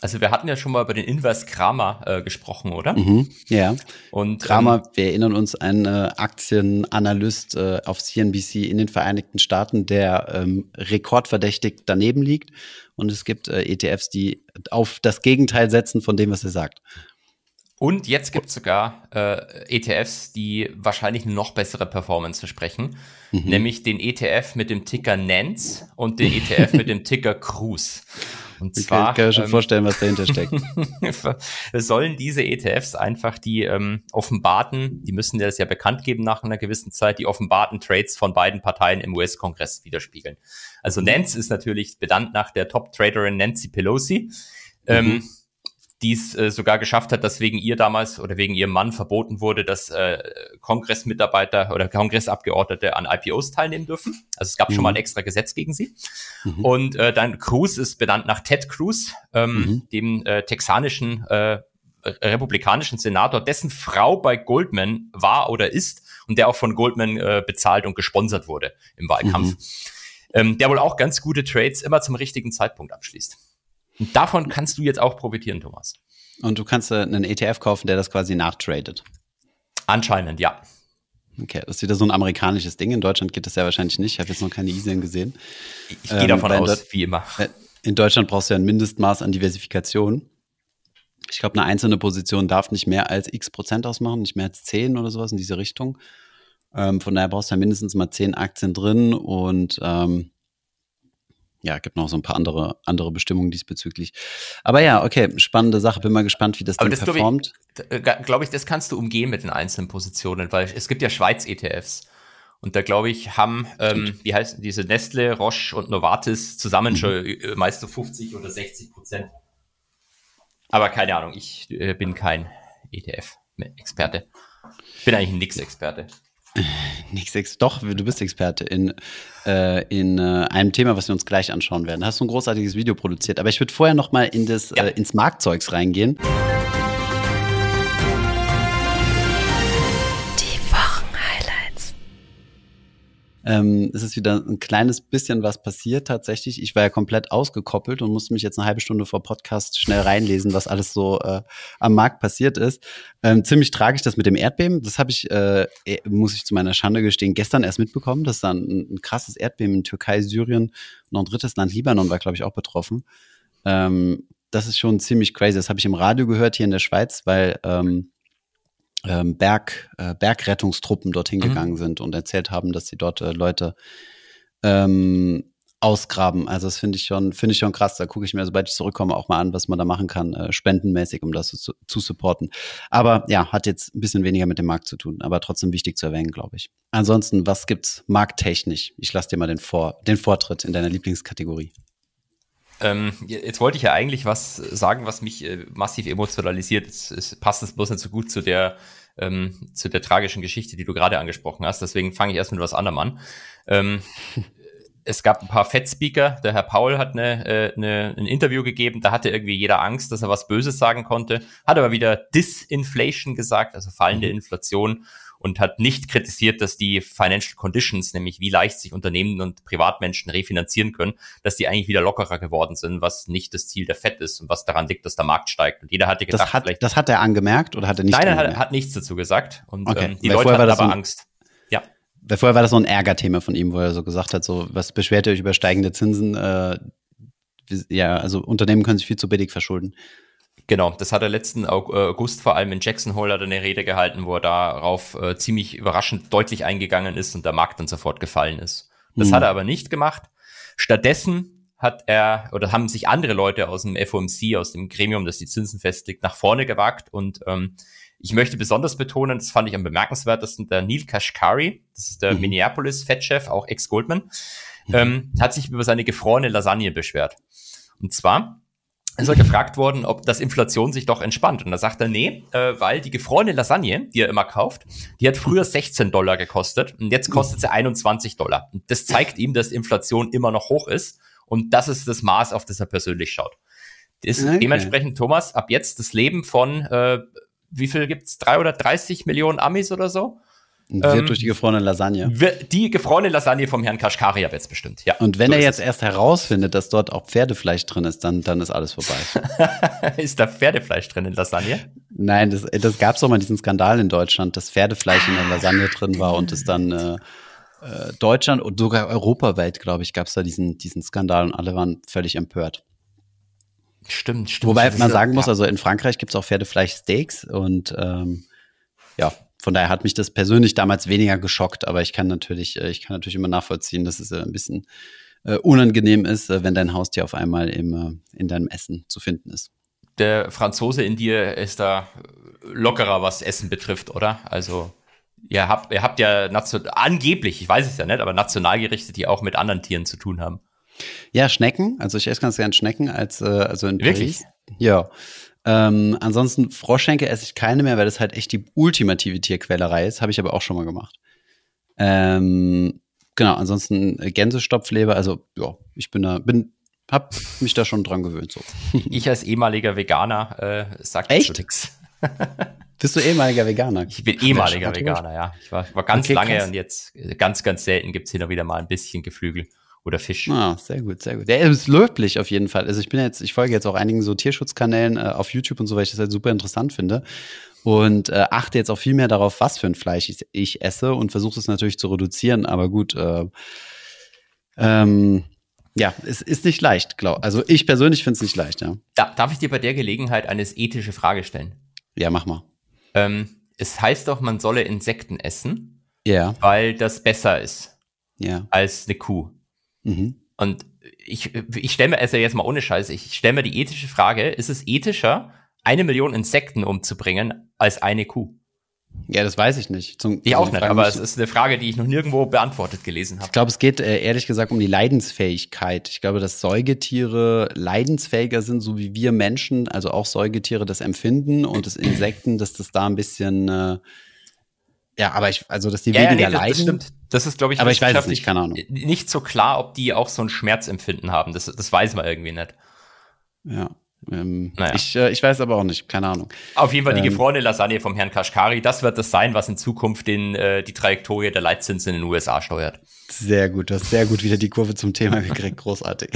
Also wir hatten ja schon mal über den Inverse Kramer äh, gesprochen, oder? Mhm, ja. Und Kramer, ähm, wir erinnern uns, ein äh, Aktienanalyst äh, auf CNBC in den Vereinigten Staaten, der ähm, rekordverdächtig daneben liegt. Und es gibt äh, ETFs, die auf das Gegenteil setzen von dem, was er sagt. Und jetzt gibt es sogar äh, ETFs, die wahrscheinlich noch bessere Performance versprechen, mhm. nämlich den ETF mit dem Ticker NANCE und den ETF mit dem Ticker Cruise. Und zwar. Ich kann mir schon ähm, vorstellen, was dahinter steckt. sollen diese ETFs einfach die ähm, offenbarten, die müssen das ja bekannt geben nach einer gewissen Zeit, die offenbarten Trades von beiden Parteien im US-Kongress widerspiegeln. Also Nance ist natürlich benannt nach der Top-Traderin Nancy Pelosi. Ähm, mhm. Ähm, die es äh, sogar geschafft hat, dass wegen ihr damals oder wegen ihrem Mann verboten wurde, dass äh, Kongressmitarbeiter oder Kongressabgeordnete an IPOs teilnehmen dürfen. Also es gab mhm. schon mal ein extra Gesetz gegen sie. Mhm. Und äh, dann Cruz ist benannt nach Ted Cruz, ähm, mhm. dem äh, texanischen äh, republikanischen Senator, dessen Frau bei Goldman war oder ist und der auch von Goldman äh, bezahlt und gesponsert wurde im Wahlkampf. Mhm. Ähm, der wohl auch ganz gute Trades immer zum richtigen Zeitpunkt abschließt. Und davon kannst du jetzt auch profitieren, Thomas. Und du kannst äh, einen ETF kaufen, der das quasi nachtradet. Anscheinend, ja. Okay, das ist wieder so ein amerikanisches Ding. In Deutschland geht das ja wahrscheinlich nicht. Ich habe jetzt noch keine ISIN gesehen. Ich, ich gehe ähm, davon aus, wie immer. Äh, in Deutschland brauchst du ja ein Mindestmaß an Diversifikation. Ich glaube, eine einzelne Position darf nicht mehr als x Prozent ausmachen, nicht mehr als 10 oder sowas in diese Richtung. Ähm, von daher brauchst du ja mindestens mal 10 Aktien drin und ähm, ja, gibt noch so ein paar andere, andere Bestimmungen diesbezüglich. Aber ja, okay, spannende Sache. Bin mal gespannt, wie das Aber Ding das performt. Glaube ich, äh, glaub ich, das kannst du umgehen mit den einzelnen Positionen, weil es gibt ja Schweiz-ETFs. Und da glaube ich, haben, ähm, wie heißt diese Nestle, Roche und Novartis zusammen mhm. schon äh, meist so 50 oder 60 Prozent. Aber keine Ahnung, ich äh, bin kein ETF-Experte. Bin eigentlich ein Nix-Experte. Nichts Ex doch, du bist Experte in, äh, in äh, einem Thema, was wir uns gleich anschauen werden. Da hast du ein großartiges Video produziert. Aber ich würde vorher noch mal in das, ja. äh, ins Marktzeugs reingehen. Ähm, es ist wieder ein kleines bisschen was passiert tatsächlich. Ich war ja komplett ausgekoppelt und musste mich jetzt eine halbe Stunde vor Podcast schnell reinlesen, was alles so äh, am Markt passiert ist. Ähm, ziemlich tragisch das mit dem Erdbeben. Das habe ich, äh, eh, muss ich zu meiner Schande gestehen, gestern erst mitbekommen, dass da ein, ein krasses Erdbeben in Türkei, Syrien und noch ein drittes Land, Libanon, war, glaube ich, auch betroffen. Ähm, das ist schon ziemlich crazy. Das habe ich im Radio gehört hier in der Schweiz, weil ähm, ähm, Berg, äh, Bergrettungstruppen dorthin mhm. gegangen sind und erzählt haben, dass sie dort äh, Leute ähm, ausgraben. Also das finde ich schon, finde ich schon krass. Da gucke ich mir, sobald ich zurückkomme, auch mal an, was man da machen kann, äh, spendenmäßig, um das zu, zu supporten. Aber ja, hat jetzt ein bisschen weniger mit dem Markt zu tun, aber trotzdem wichtig zu erwähnen, glaube ich. Ansonsten, was gibt's markttechnisch? Ich lasse dir mal den, Vor den Vortritt in deiner Lieblingskategorie. Ähm, jetzt wollte ich ja eigentlich was sagen, was mich äh, massiv emotionalisiert. Es, es passt es bloß nicht so gut zu der, ähm, zu der tragischen Geschichte, die du gerade angesprochen hast. Deswegen fange ich erst mit was anderem an. Ähm, es gab ein paar Fed-Speaker. Der Herr Paul hat eine, äh, eine, ein Interview gegeben. Da hatte irgendwie jeder Angst, dass er was Böses sagen konnte. Hat aber wieder Disinflation gesagt, also fallende mhm. Inflation und hat nicht kritisiert, dass die Financial Conditions, nämlich wie leicht sich Unternehmen und Privatmenschen refinanzieren können, dass die eigentlich wieder lockerer geworden sind, was nicht das Ziel der FED ist und was daran liegt, dass der Markt steigt. Und jeder hatte gedacht, das hat, das hat er angemerkt oder hat er nicht? Nein, er hat, hat, nichts dazu gesagt. Und okay. ähm, die Leute hatten aber so Angst. Ja. Weil vorher war das so ein Ärgerthema von ihm, wo er so gesagt hat, so, was beschwert ihr euch über steigende Zinsen? Äh, ja, also Unternehmen können sich viel zu billig verschulden. Genau, das hat er letzten äh, August vor allem in Jackson Hole hat er eine Rede gehalten, wo er darauf äh, ziemlich überraschend deutlich eingegangen ist und der Markt dann sofort gefallen ist. Das mhm. hat er aber nicht gemacht. Stattdessen hat er oder haben sich andere Leute aus dem FOMC, aus dem Gremium, das die Zinsen festlegt, nach vorne gewagt und ähm, ich möchte besonders betonen, das fand ich am bemerkenswertesten, der Neil Kashkari, das ist der mhm. Minneapolis-Fed-Chef, auch Ex-Goldman, mhm. ähm, hat sich über seine gefrorene Lasagne beschwert. Und zwar ist er gefragt worden, ob das Inflation sich doch entspannt. Und da sagt er, nee, äh, weil die gefrorene Lasagne, die er immer kauft, die hat früher 16 Dollar gekostet und jetzt kostet sie 21 Dollar. Und das zeigt ihm, dass Inflation immer noch hoch ist und das ist das Maß, auf das er persönlich schaut. Das okay. Dementsprechend, Thomas, ab jetzt das Leben von, äh, wie viel gibt's? Drei oder 30 Millionen Amis oder so? Wird ähm, durch die gefrorene Lasagne. Die gefrorene Lasagne vom Herrn Kashkari ab jetzt bestimmt, ja. Und wenn so er jetzt es. erst herausfindet, dass dort auch Pferdefleisch drin ist, dann, dann ist alles vorbei. ist da Pferdefleisch drin in Lasagne? Nein, das, das gab es doch mal diesen Skandal in Deutschland, dass Pferdefleisch in der Lasagne drin war und es dann äh, äh, Deutschland und sogar europaweit, glaube ich, gab es da diesen, diesen Skandal und alle waren völlig empört. Stimmt, stimmt. Wobei man sagen muss, also in Frankreich gibt es auch Pferdefleisch-Steaks und ähm, ja, von daher hat mich das persönlich damals weniger geschockt, aber ich kann natürlich, äh, ich kann natürlich immer nachvollziehen, dass es äh, ein bisschen äh, unangenehm ist, wenn dein Haustier auf einmal im, in deinem Essen zu finden ist. Der Franzose in dir ist da lockerer, was Essen betrifft, oder? Also ihr habt, ihr habt ja angeblich, ich weiß es ja nicht, aber Nationalgerichte, die auch mit anderen Tieren zu tun haben. Ja, Schnecken. Also ich esse ganz gern Schnecken als also in Wirklich? Paris. Ja. Ähm, ansonsten Froschschenke esse ich keine mehr, weil das halt echt die ultimative Tierquälerei ist. Habe ich aber auch schon mal gemacht. Ähm, genau, ansonsten Gänsestopfleber, also ja, ich bin da, bin, hab mich da schon dran gewöhnt. So. Ich als ehemaliger Veganer äh, sag echt? nichts. Bist du ehemaliger Veganer? Ich bin ehemaliger Veganer, ja. Ich war, war ganz okay, lange krass. und jetzt ganz, ganz selten gibt's hier noch wieder mal ein bisschen Geflügel oder Fisch. Ah, sehr gut, sehr gut. Der ist löblich auf jeden Fall. Also ich bin jetzt, ich folge jetzt auch einigen so Tierschutzkanälen äh, auf YouTube und so, weil ich das halt super interessant finde. Und äh, achte jetzt auch viel mehr darauf, was für ein Fleisch ich, ich esse und versuche es natürlich zu reduzieren. Aber gut, äh, ähm, ja, es ist nicht leicht, glaube Also ich persönlich finde es nicht leicht, ja. Da, darf ich dir bei der Gelegenheit eine ethische Frage stellen? Ja, mach mal. Ähm, es heißt doch, man solle Insekten essen. Ja. Weil das besser ist. Ja. Als eine Kuh. Mhm. Und ich, ich stelle mir, also jetzt mal ohne Scheiß, ich stelle mir die ethische Frage, ist es ethischer, eine Million Insekten umzubringen, als eine Kuh? Ja, das weiß ich nicht. Zum, ich auch nicht, aber es ist eine Frage, die ich noch nirgendwo beantwortet gelesen habe. Ich glaube, es geht äh, ehrlich gesagt um die Leidensfähigkeit. Ich glaube, dass Säugetiere leidensfähiger sind, so wie wir Menschen, also auch Säugetiere das empfinden und das Insekten, dass das da ein bisschen äh, ja, aber ich, also dass die ja, weniger ja, nee, das, leiden. Das stimmt. Das ist, glaube ich, aber ich weiß nicht, keine Ahnung. Nicht so klar, ob die auch so ein Schmerzempfinden haben. Das, das weiß man irgendwie nicht. Ja. Ähm, naja. ich, äh, ich weiß aber auch nicht, keine Ahnung. Auf jeden Fall die ähm, gefrorene Lasagne vom Herrn Kashkari, das wird das sein, was in Zukunft den, äh, die Trajektorie der Leitzinsen in den USA steuert. Sehr gut, du hast sehr gut wieder die Kurve zum Thema gekriegt, großartig.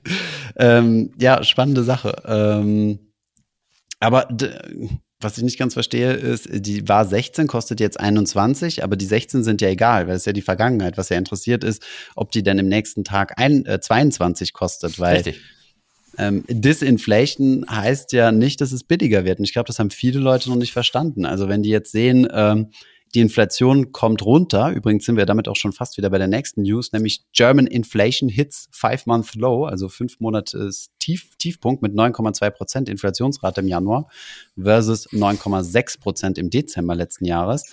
ähm, ja, spannende Sache. Ähm, aber was ich nicht ganz verstehe, ist, die war 16, kostet jetzt 21, aber die 16 sind ja egal, weil es ja die Vergangenheit. Was ja interessiert ist, ob die denn im nächsten Tag ein, äh, 22 kostet, weil Richtig. Ähm, Disinflation heißt ja nicht, dass es billiger wird. Und ich glaube, das haben viele Leute noch nicht verstanden. Also wenn die jetzt sehen, ähm, die Inflation kommt runter. Übrigens sind wir damit auch schon fast wieder bei der nächsten News, nämlich German Inflation hits five-month low, also fünf Monate Tief, Tiefpunkt mit 9,2 Prozent Inflationsrate im Januar versus 9,6 Prozent im Dezember letzten Jahres.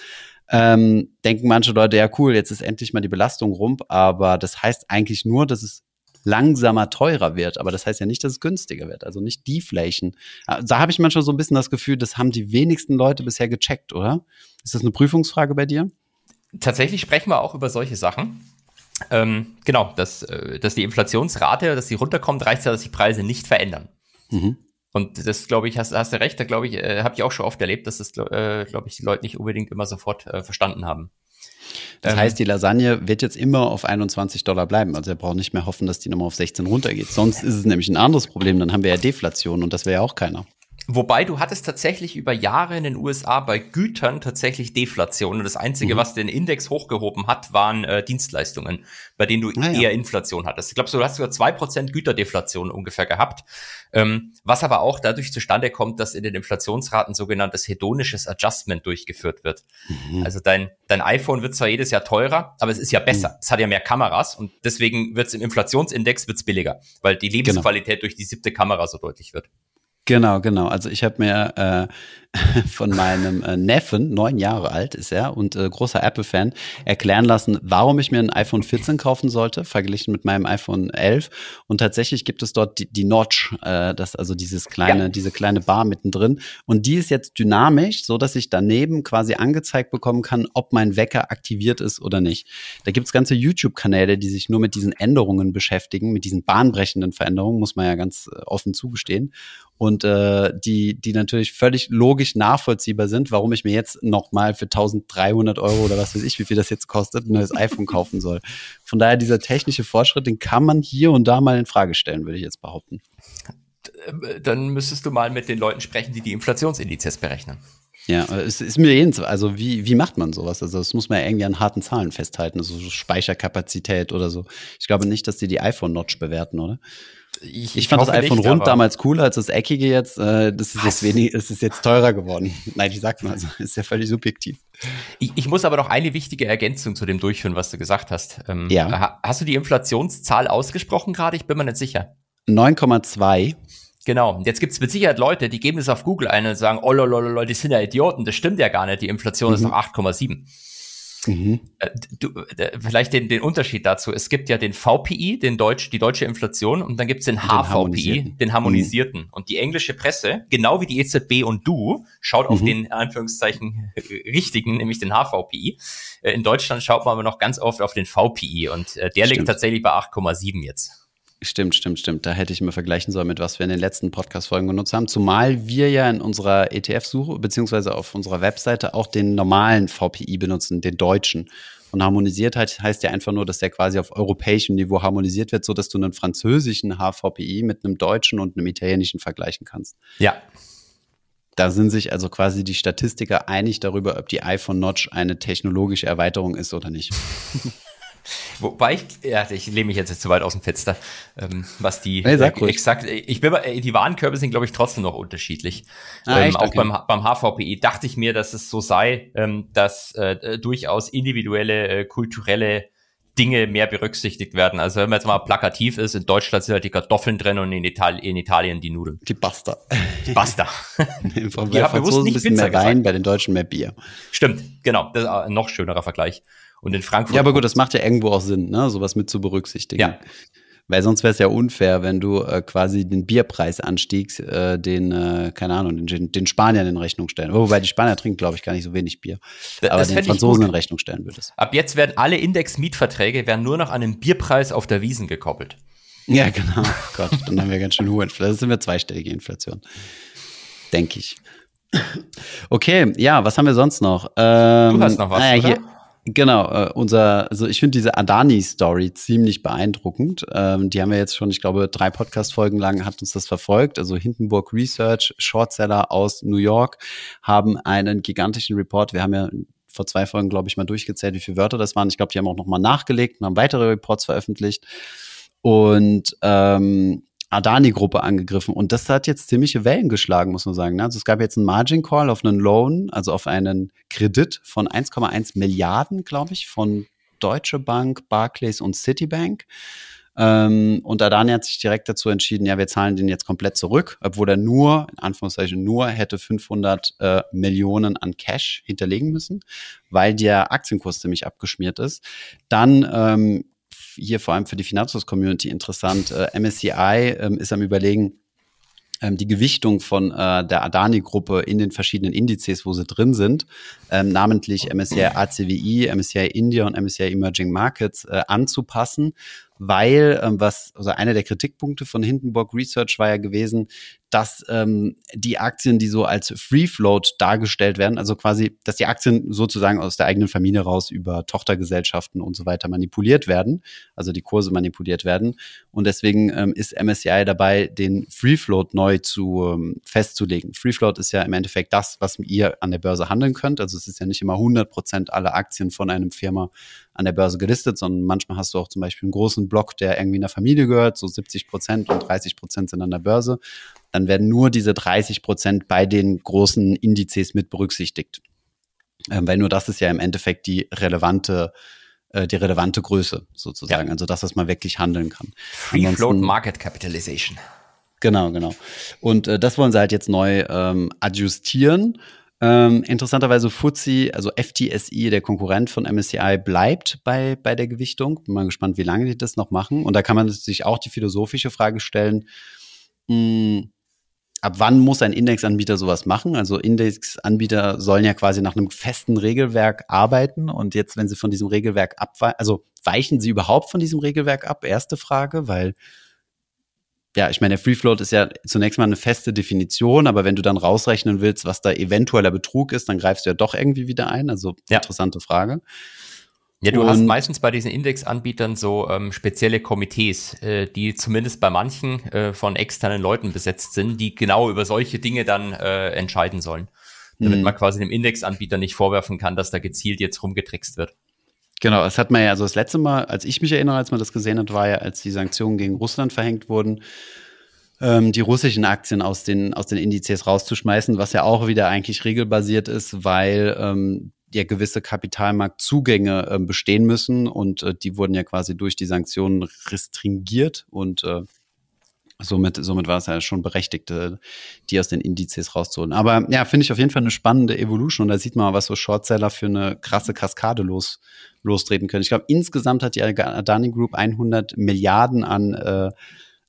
Ähm, denken manche Leute, ja cool, jetzt ist endlich mal die Belastung rum, aber das heißt eigentlich nur, dass es langsamer teurer wird. Aber das heißt ja nicht, dass es günstiger wird. Also nicht Deflation. Da habe ich manchmal so ein bisschen das Gefühl, das haben die wenigsten Leute bisher gecheckt, oder? Ist das eine Prüfungsfrage bei dir? Tatsächlich sprechen wir auch über solche Sachen. Ähm, genau, dass, äh, dass die Inflationsrate, dass sie runterkommt, reicht ja, dass die Preise nicht verändern. Mhm. Und das, glaube ich, hast, hast du recht, da glaube ich, äh, habe ich auch schon oft erlebt, dass das, äh, glaube ich, die Leute nicht unbedingt immer sofort äh, verstanden haben. Das ähm, heißt, die Lasagne wird jetzt immer auf 21 Dollar bleiben. Also er braucht nicht mehr hoffen, dass die nochmal auf 16 runtergeht. Sonst ist es nämlich ein anderes Problem. Dann haben wir ja Deflation und das wäre ja auch keiner. Wobei du hattest tatsächlich über Jahre in den USA bei Gütern tatsächlich Deflation. Und das Einzige, mhm. was den Index hochgehoben hat, waren äh, Dienstleistungen, bei denen du ah, eher ja. Inflation hattest. Ich glaube, du hast sogar zwei Prozent Güterdeflation ungefähr gehabt. Ähm, was aber auch dadurch zustande kommt, dass in den Inflationsraten sogenanntes hedonisches Adjustment durchgeführt wird. Mhm. Also dein, dein iPhone wird zwar jedes Jahr teurer, aber es ist ja besser. Mhm. Es hat ja mehr Kameras und deswegen wird es im Inflationsindex wird's billiger, weil die genau. Lebensqualität genau. durch die siebte Kamera so deutlich wird. Genau, genau. Also ich habe mir äh, von meinem äh, Neffen, neun Jahre alt ist er und äh, großer Apple-Fan, erklären lassen, warum ich mir ein iPhone 14 kaufen sollte, verglichen mit meinem iPhone 11. Und tatsächlich gibt es dort die, die Notch, äh, das also dieses kleine, ja. diese kleine Bar mittendrin. Und die ist jetzt dynamisch, so dass ich daneben quasi angezeigt bekommen kann, ob mein Wecker aktiviert ist oder nicht. Da gibt's ganze YouTube-Kanäle, die sich nur mit diesen Änderungen beschäftigen, mit diesen bahnbrechenden Veränderungen, muss man ja ganz äh, offen zugestehen und äh, die, die natürlich völlig logisch nachvollziehbar sind, warum ich mir jetzt nochmal für 1300 Euro oder was weiß ich, wie viel das jetzt kostet, ein neues iPhone kaufen soll. Von daher, dieser technische Fortschritt, den kann man hier und da mal in Frage stellen, würde ich jetzt behaupten. Dann müsstest du mal mit den Leuten sprechen, die die Inflationsindizes berechnen. Ja, es ist mir jedenfalls, also wie, wie macht man sowas? Also das muss man ja irgendwie an harten Zahlen festhalten, also so Speicherkapazität oder so. Ich glaube nicht, dass die die iPhone-Notch bewerten, oder? Ich, ich fand das iPhone nicht, rund damals cooler als das eckige jetzt. Äh, das ist jetzt wenig, es ist jetzt teurer geworden. Nein, ich sag mal, also ist ja völlig subjektiv. Ich, ich muss aber noch eine wichtige Ergänzung zu dem durchführen, was du gesagt hast. Ähm, ja. Hast du die Inflationszahl ausgesprochen gerade? Ich bin mir nicht sicher. 9,2. Genau. Jetzt gibt es mit Sicherheit Leute, die geben das auf Google ein und sagen, oh lololol, die sind ja Idioten. Das stimmt ja gar nicht. Die Inflation mhm. ist noch 8,7. Mhm. Äh, du, äh, vielleicht den, den Unterschied dazu. Es gibt ja den VPI, den Deutsch, die deutsche Inflation, und dann gibt es den, den HVPI, harmonisierten. den harmonisierten. Mhm. Und die englische Presse, genau wie die EZB und du, schaut mhm. auf den Anführungszeichen richtigen, nämlich den HVPI. Äh, in Deutschland schaut man aber noch ganz oft auf den VPI und der Stimmt. liegt tatsächlich bei 8,7 jetzt. Stimmt, stimmt, stimmt. Da hätte ich mal vergleichen sollen mit was wir in den letzten Podcast-Folgen genutzt haben. Zumal wir ja in unserer ETF-Suche beziehungsweise auf unserer Webseite auch den normalen VPI benutzen, den deutschen. Und harmonisiert heißt, heißt ja einfach nur, dass der quasi auf europäischem Niveau harmonisiert wird, so dass du einen französischen HVPI mit einem deutschen und einem italienischen vergleichen kannst. Ja. Da sind sich also quasi die Statistiker einig darüber, ob die iPhone Notch eine technologische Erweiterung ist oder nicht. Wobei ich, ja, ich lehne mich jetzt zu weit aus dem Fenster, ähm, was die nee, äh, exakt, ich bin, die Warenkörbe sind, glaube ich, trotzdem noch unterschiedlich. Ah, ähm, auch okay. beim, beim HVPI dachte ich mir, dass es so sei, ähm, dass äh, durchaus individuelle, äh, kulturelle Dinge mehr berücksichtigt werden. Also wenn man jetzt mal plakativ ist, in Deutschland sind halt die Kartoffeln drin und in, Itali in Italien die Nudeln. Die Pasta. Die Pasta. Die haben bewusst nicht ein bisschen mehr Wein, bei den Deutschen mehr Bier. Stimmt, genau. Das ist ein noch schönerer Vergleich. Und in Frankfurt. Ja, aber gut, das macht ja irgendwo auch Sinn, ne? sowas mit zu berücksichtigen. Ja. Weil sonst wäre es ja unfair, wenn du äh, quasi den Bierpreisanstieg, äh, den, äh, keine Ahnung, den, den Spaniern in Rechnung stellen. Wobei die Spanier trinken, glaube ich, gar nicht so wenig Bier. Aber das den Franzosen in Rechnung stellen würdest. Ab jetzt werden alle Index-Mietverträge werden nur noch an den Bierpreis auf der Wiesen gekoppelt. Ja, genau. Oh Gott, dann haben wir ganz schön hohe Inflation. Das sind wir zweistellige Inflation. Denke ich. Okay, ja, was haben wir sonst noch? Ähm, du hast noch was, naja, oder? Hier, Genau, äh, unser, also ich finde diese Adani-Story ziemlich beeindruckend. Ähm, die haben wir jetzt schon, ich glaube, drei Podcast-Folgen lang hat uns das verfolgt. Also Hindenburg Research, Shortseller aus New York, haben einen gigantischen Report. Wir haben ja vor zwei Folgen, glaube ich, mal durchgezählt, wie viele Wörter das waren. Ich glaube, die haben auch noch mal nachgelegt und haben weitere Reports veröffentlicht. Und ähm, Adani-Gruppe angegriffen. Und das hat jetzt ziemliche Wellen geschlagen, muss man sagen. Ne? Also es gab jetzt einen Margin Call auf einen Loan, also auf einen Kredit von 1,1 Milliarden, glaube ich, von Deutsche Bank, Barclays und Citibank. Ähm, und Adani hat sich direkt dazu entschieden, ja, wir zahlen den jetzt komplett zurück, obwohl er nur, in Anführungszeichen nur, hätte 500 äh, Millionen an Cash hinterlegen müssen, weil der Aktienkurs ziemlich abgeschmiert ist. Dann ähm, hier vor allem für die Finanzhaus-Community interessant. Äh, MSCI ähm, ist am Überlegen, ähm, die Gewichtung von äh, der Adani-Gruppe in den verschiedenen Indizes, wo sie drin sind, ähm, namentlich MSCI ACWI, MSCI India und MSCI Emerging Markets äh, anzupassen, weil ähm, was also einer der Kritikpunkte von Hindenburg Research war ja gewesen, dass ähm, die Aktien, die so als Free Float dargestellt werden, also quasi, dass die Aktien sozusagen aus der eigenen Familie raus über Tochtergesellschaften und so weiter manipuliert werden, also die Kurse manipuliert werden. Und deswegen ähm, ist MSCI dabei, den Free Float neu zu ähm, festzulegen. Free Float ist ja im Endeffekt das, was ihr an der Börse handeln könnt. Also es ist ja nicht immer 100 Prozent aller Aktien von einem Firma an der Börse gelistet, sondern manchmal hast du auch zum Beispiel einen großen Block, der irgendwie in der Familie gehört, so 70 Prozent und 30 Prozent sind an der Börse dann werden nur diese 30 Prozent bei den großen Indizes mit berücksichtigt. Ähm, weil nur das ist ja im Endeffekt die relevante äh, die relevante Größe sozusagen, ja. also das, was man wirklich handeln kann. Free Float Market Capitalization. Genau, genau. Und äh, das wollen sie halt jetzt neu ähm, adjustieren. Ähm, interessanterweise FTSE, also FTSI, der Konkurrent von MSCI, bleibt bei, bei der Gewichtung. Bin mal gespannt, wie lange die das noch machen. Und da kann man sich auch die philosophische Frage stellen, mh, hm, ab wann muss ein Indexanbieter sowas machen? Also Indexanbieter sollen ja quasi nach einem festen Regelwerk arbeiten und jetzt, wenn sie von diesem Regelwerk abweichen, also weichen sie überhaupt von diesem Regelwerk ab? Erste Frage, weil ja, ich meine, der Free Float ist ja zunächst mal eine feste Definition, aber wenn du dann rausrechnen willst, was da eventueller Betrug ist, dann greifst du ja doch irgendwie wieder ein. Also ja. interessante Frage. Ja, du und hast meistens bei diesen Indexanbietern so ähm, spezielle Komitees, äh, die zumindest bei manchen äh, von externen Leuten besetzt sind, die genau über solche Dinge dann äh, entscheiden sollen. Damit mhm. man quasi dem Indexanbieter nicht vorwerfen kann, dass da gezielt jetzt rumgetrickst wird. Genau, das hat man ja, also das letzte Mal, als ich mich erinnere, als man das gesehen hat, war ja, als die Sanktionen gegen Russland verhängt wurden, ähm, die russischen Aktien aus den, aus den Indizes rauszuschmeißen, was ja auch wieder eigentlich regelbasiert ist, weil ähm, ja gewisse Kapitalmarktzugänge äh, bestehen müssen und äh, die wurden ja quasi durch die Sanktionen restringiert und äh, somit, somit war es ja schon berechtigt, die aus den Indizes rauszuholen. Aber ja, finde ich auf jeden Fall eine spannende Evolution und da sieht man was so Shortseller für eine krasse Kaskade los, lostreten können. Ich glaube, insgesamt hat die Adani Group 100 Milliarden an, äh,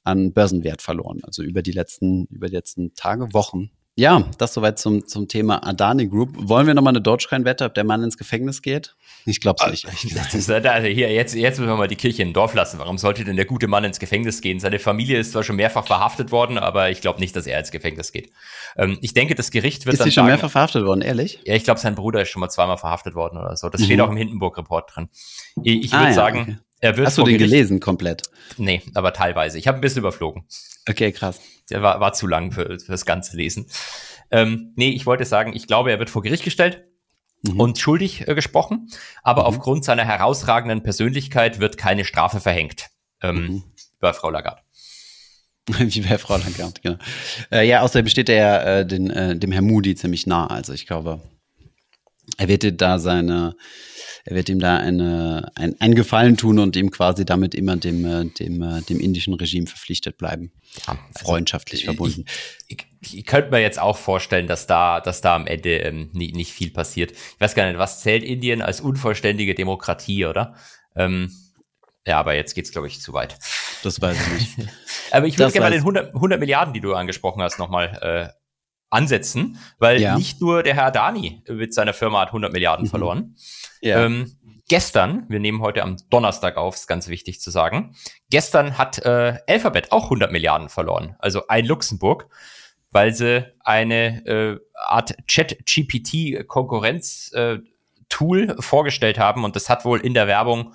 an Börsenwert verloren, also über die letzten, über die letzten Tage, Wochen ja, das soweit zum, zum Thema Adani Group. Wollen wir nochmal eine Dogecoin-Wette, ob der Mann ins Gefängnis geht? Ich glaube es nicht. Also hier, jetzt, jetzt müssen wir mal die Kirche im Dorf lassen. Warum sollte denn der gute Mann ins Gefängnis gehen? Seine Familie ist zwar schon mehrfach verhaftet worden, aber ich glaube nicht, dass er ins Gefängnis geht. Ähm, ich denke, das Gericht wird ist dann. Ist schon sagen, mehrfach verhaftet worden, ehrlich? Ja, ich glaube, sein Bruder ist schon mal zweimal verhaftet worden oder so. Das mhm. steht auch im Hindenburg-Report drin. Ich, ich würde ah, ja, sagen, okay. er wird. Hast du den Gericht, gelesen komplett? Nee, aber teilweise. Ich habe ein bisschen überflogen. Okay, krass. Der war, war zu lang für, für das ganze Lesen. Ähm, nee, ich wollte sagen, ich glaube, er wird vor Gericht gestellt mhm. und schuldig äh, gesprochen, aber mhm. aufgrund seiner herausragenden Persönlichkeit wird keine Strafe verhängt ähm, mhm. bei Frau Lagarde. Wie bei Frau Lagarde, genau. Äh, ja, außerdem steht er äh, den, äh, dem Herrn Moody ziemlich nah. Also ich glaube, er wird da seine er wird ihm da eine, ein, einen Gefallen tun und ihm quasi damit immer dem, äh, dem, äh, dem indischen Regime verpflichtet bleiben. Ja, also Freundschaftlich ich, verbunden. Ich, ich, ich, könnte mir jetzt auch vorstellen, dass da, dass da am Ende ähm, nicht, nicht viel passiert. Ich weiß gar nicht, was zählt Indien als unvollständige Demokratie, oder? Ähm, ja, aber jetzt geht's, glaube ich, zu weit. Das weiß ich nicht. aber ich würde gerne mal den 100, 100 Milliarden, die du angesprochen hast, nochmal äh, ansetzen, weil ja. nicht nur der Herr Dani mit seiner Firma hat 100 Milliarden mhm. verloren. Ja. Ähm, gestern, wir nehmen heute am Donnerstag auf, ist ganz wichtig zu sagen, gestern hat äh, Alphabet auch 100 Milliarden verloren, also ein Luxemburg, weil sie eine äh, Art Chat-GPT-Konkurrenz-Tool äh, vorgestellt haben und das hat wohl in der Werbung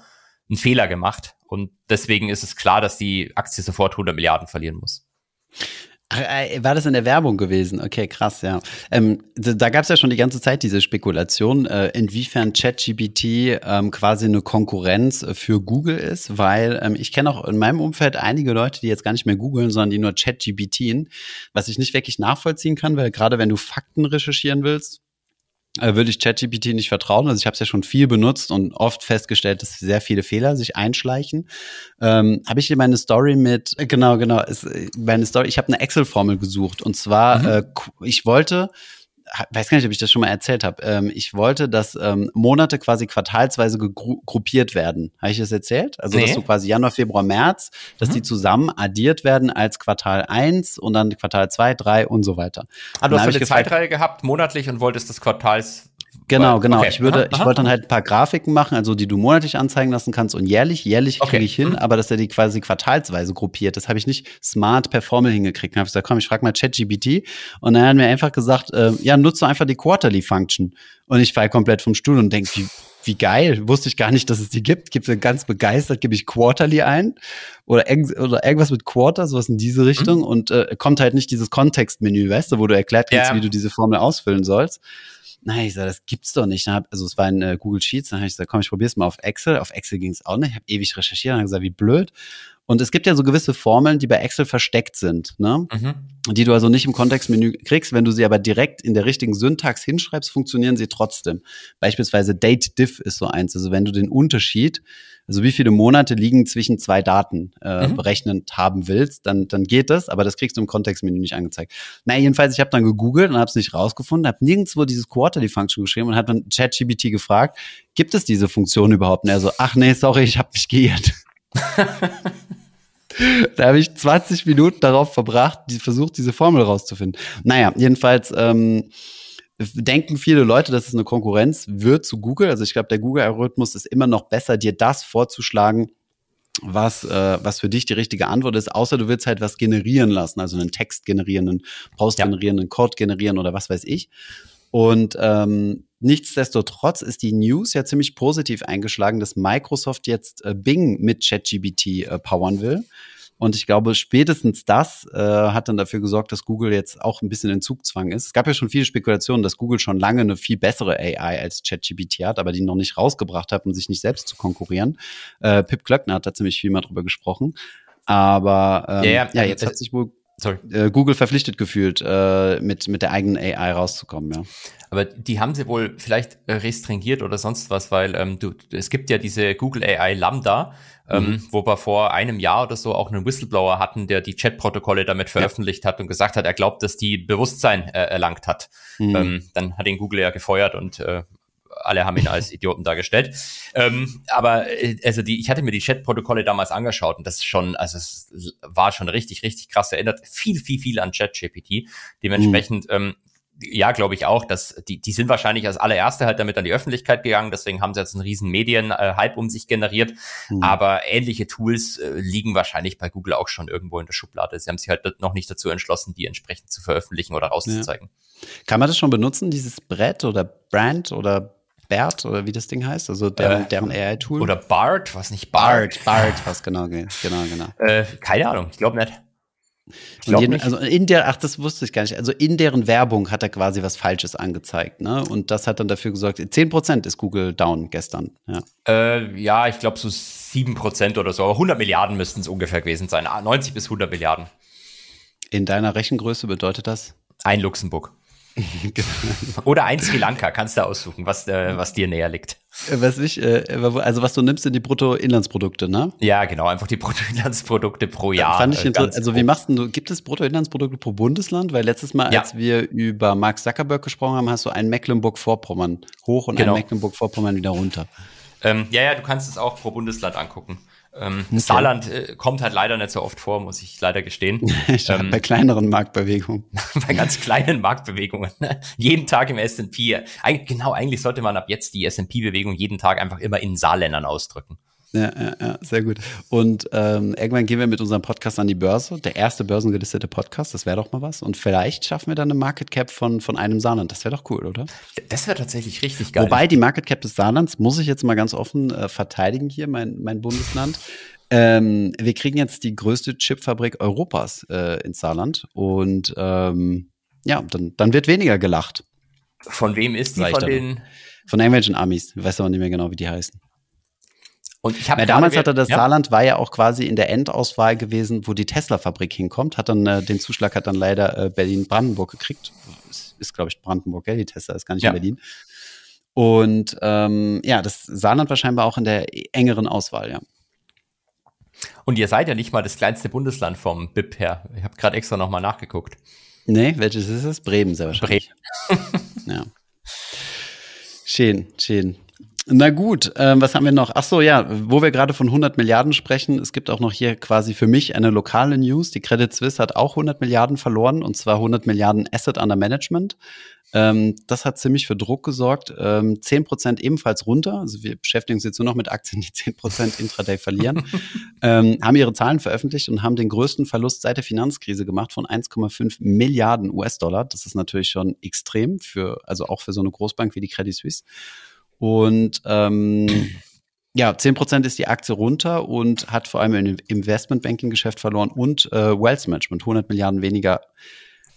einen Fehler gemacht und deswegen ist es klar, dass die Aktie sofort 100 Milliarden verlieren muss. Ach, äh, war das in der Werbung gewesen? Okay, krass, ja. Ähm, da gab es ja schon die ganze Zeit diese Spekulation, äh, inwiefern ChatGPT ähm, quasi eine Konkurrenz für Google ist, weil ähm, ich kenne auch in meinem Umfeld einige Leute, die jetzt gar nicht mehr googeln, sondern die nur ChatGPT, was ich nicht wirklich nachvollziehen kann, weil gerade wenn du Fakten recherchieren willst, würde ich ChatGPT nicht vertrauen. Also ich habe es ja schon viel benutzt und oft festgestellt, dass sehr viele Fehler sich einschleichen. Ähm, habe ich hier meine Story mit, äh, genau, genau, ist, äh, meine Story, ich habe eine Excel-Formel gesucht und zwar, mhm. äh, ich wollte weiß gar nicht, ob ich das schon mal erzählt habe. Ähm, ich wollte, dass ähm, Monate quasi quartalsweise gruppiert werden. Habe ich das erzählt? Also, nee. dass du quasi Januar, Februar, März, dass mhm. die zusammen addiert werden als Quartal 1 und dann Quartal 2, 3 und so weiter. Ah, du hast eine Zeitreihe gehabt, monatlich und wolltest das Quartals Genau, genau. Okay. Ich würde, aha, ich wollte dann halt ein paar Grafiken machen, also die du monatlich anzeigen lassen kannst und jährlich. Jährlich okay. kriege ich hin, mhm. aber dass er die quasi quartalsweise gruppiert. Das habe ich nicht smart per Formel hingekriegt. Dann habe ich gesagt, komm, ich frage mal ChatGPT. Und dann hat er mir einfach gesagt, äh, ja, nutze einfach die Quarterly Function. Und ich fall komplett vom Stuhl und denke, wie, wie geil, wusste ich gar nicht, dass es die gibt. Gibt es ganz begeistert, gebe ich Quarterly ein oder, oder irgendwas mit Quarter, sowas in diese Richtung mhm. und äh, kommt halt nicht dieses Kontextmenü, weißt du, wo du erklärt kriegst, ja. wie du diese Formel ausfüllen sollst. Nein, ich sage, das gibt's doch nicht. Also es war in äh, Google Sheets, dann habe ich gesagt, komm, ich probier's mal auf Excel. Auf Excel ging's auch nicht. Ich habe ewig recherchiert und gesagt, wie blöd. Und es gibt ja so gewisse Formeln, die bei Excel versteckt sind, ne? Mhm. Die du also nicht im Kontextmenü kriegst. Wenn du sie aber direkt in der richtigen Syntax hinschreibst, funktionieren sie trotzdem. Beispielsweise Date Diff ist so eins. Also wenn du den Unterschied also wie viele Monate liegen zwischen zwei Daten äh, mhm. berechnend haben willst, dann, dann geht das, aber das kriegst du im Kontextmenü nicht angezeigt. Na, jedenfalls, ich habe dann gegoogelt und habe es nicht rausgefunden, habe nirgendwo dieses Quarterly-Function geschrieben und habe dann ChatGPT gefragt, gibt es diese Funktion überhaupt? Und er so, ach nee, sorry, ich habe mich geirrt. da habe ich 20 Minuten darauf verbracht, die, versucht, diese Formel rauszufinden. Naja, jedenfalls ähm, denken viele Leute, dass es eine Konkurrenz wird zu Google. Also ich glaube, der Google-Algorithmus ist immer noch besser, dir das vorzuschlagen, was, äh, was für dich die richtige Antwort ist, außer du willst halt was generieren lassen, also einen Text generieren, einen Post generieren, einen Code generieren oder was weiß ich. Und ähm, nichtsdestotrotz ist die News ja ziemlich positiv eingeschlagen, dass Microsoft jetzt äh, Bing mit ChatGBT äh, powern will. Und ich glaube, spätestens das äh, hat dann dafür gesorgt, dass Google jetzt auch ein bisschen in Zugzwang ist. Es gab ja schon viele Spekulationen, dass Google schon lange eine viel bessere AI als ChatGPT hat, aber die noch nicht rausgebracht hat, um sich nicht selbst zu konkurrieren. Äh, Pip Klöckner hat da ziemlich viel mal drüber gesprochen. Aber ähm, ja, ja, ja, jetzt hat sich wohl äh, Google verpflichtet gefühlt, äh, mit, mit der eigenen AI rauszukommen, ja. Aber die haben sie wohl vielleicht äh, restringiert oder sonst was, weil ähm, du, es gibt ja diese Google AI Lambda, ähm, mhm. wo wir vor einem Jahr oder so auch einen Whistleblower hatten, der die Chatprotokolle damit veröffentlicht ja. hat und gesagt hat, er glaubt, dass die Bewusstsein äh, erlangt hat. Mhm. Ähm, dann hat ihn Google ja gefeuert und äh, alle haben ihn als Idioten dargestellt. Ähm, aber äh, also die, ich hatte mir die Chatprotokolle damals angeschaut und das schon, also es war schon richtig, richtig krass. Erinnert viel, viel, viel an ChatGPT. Dementsprechend mhm. ähm, ja, glaube ich auch, dass die, die sind wahrscheinlich als allererste halt damit an die Öffentlichkeit gegangen, deswegen haben sie jetzt einen riesen Medien-Hype um sich generiert. Mhm. Aber ähnliche Tools äh, liegen wahrscheinlich bei Google auch schon irgendwo in der Schublade. Sie haben sich halt noch nicht dazu entschlossen, die entsprechend zu veröffentlichen oder rauszuzeigen. Ja. Kann man das schon benutzen, dieses Brett oder Brand oder Bert oder wie das Ding heißt, also deren, äh, deren AI-Tool? Oder BART, was nicht BART? BART, BART, was genau, genau, genau. Äh, keine Ahnung, ich glaube nicht. Jeden, also in der, ach, das wusste ich gar nicht. Also in deren Werbung hat er quasi was Falsches angezeigt, ne? Und das hat dann dafür gesorgt, 10% ist Google down gestern, ja. Äh, ja, ich glaube so 7% oder so, aber 100 Milliarden müssten es ungefähr gewesen sein. 90 bis 100 Milliarden. In deiner Rechengröße bedeutet das? Ein Luxemburg. Oder ein Sri Lanka, kannst du aussuchen, was, äh, was dir näher liegt. Äh, was ich, äh, also was du nimmst, sind die Bruttoinlandsprodukte, ne? Ja, genau, einfach die Bruttoinlandsprodukte pro Jahr. Fand ich äh, interessant. Also wie machst du, gibt es Bruttoinlandsprodukte pro Bundesland? Weil letztes Mal, ja. als wir über Mark Zuckerberg gesprochen haben, hast du ein Mecklenburg-Vorpommern hoch und genau. ein Mecklenburg-Vorpommern wieder runter. Ähm, ja, ja, du kannst es auch pro Bundesland angucken. Ähm, okay. Saarland äh, kommt halt leider nicht so oft vor, muss ich leider gestehen. ähm, bei kleineren Marktbewegungen. bei ganz kleinen Marktbewegungen. jeden Tag im S&P. genau, eigentlich sollte man ab jetzt die S&P-Bewegung jeden Tag einfach immer in Saarländern ausdrücken. Ja, ja, ja, sehr gut. Und ähm, irgendwann gehen wir mit unserem Podcast an die Börse. Der erste börsengelistete Podcast, das wäre doch mal was. Und vielleicht schaffen wir dann eine Market Cap von, von einem Saarland. Das wäre doch cool, oder? Das wäre tatsächlich richtig geil. Wobei die Market Cap des Saarlands, muss ich jetzt mal ganz offen äh, verteidigen hier, mein, mein Bundesland. Ähm, wir kriegen jetzt die größte Chipfabrik Europas äh, ins Saarland. Und ähm, ja, dann, dann wird weniger gelacht. Von wem ist die? Von den? Von irgendwelchen Amis. Ich weiß aber nicht mehr genau, wie die heißen. Und ich habe ja, damals hatte das ja. Saarland war ja auch quasi in der Endauswahl gewesen, wo die Tesla-Fabrik hinkommt. Hat dann äh, den Zuschlag hat dann leider äh, Berlin-Brandenburg gekriegt. Ist, ist glaube ich Brandenburg, ja, die Tesla ist gar nicht ja. in Berlin. Und ähm, ja, das Saarland war scheinbar auch in der engeren Auswahl, ja. Und ihr seid ja nicht mal das kleinste Bundesland vom BIP her. Ich habe gerade extra nochmal nachgeguckt. Nee, welches ist es? Bremen sehr wahrscheinlich. Bremen. ja. Schön, schön. Na gut, ähm, was haben wir noch? Ach so, ja, wo wir gerade von 100 Milliarden sprechen, es gibt auch noch hier quasi für mich eine lokale News. Die Credit Suisse hat auch 100 Milliarden verloren und zwar 100 Milliarden Asset under Management. Ähm, das hat ziemlich für Druck gesorgt. Ähm, 10 Prozent ebenfalls runter. Also wir beschäftigen uns jetzt nur noch mit Aktien, die 10 Prozent intraday verlieren. ähm, haben ihre Zahlen veröffentlicht und haben den größten Verlust seit der Finanzkrise gemacht von 1,5 Milliarden US-Dollar. Das ist natürlich schon extrem für, also auch für so eine Großbank wie die Credit Suisse. Und ähm, ja, 10% ist die Aktie runter und hat vor allem im Investmentbanking-Geschäft verloren und äh, Wealth Management, 100 Milliarden weniger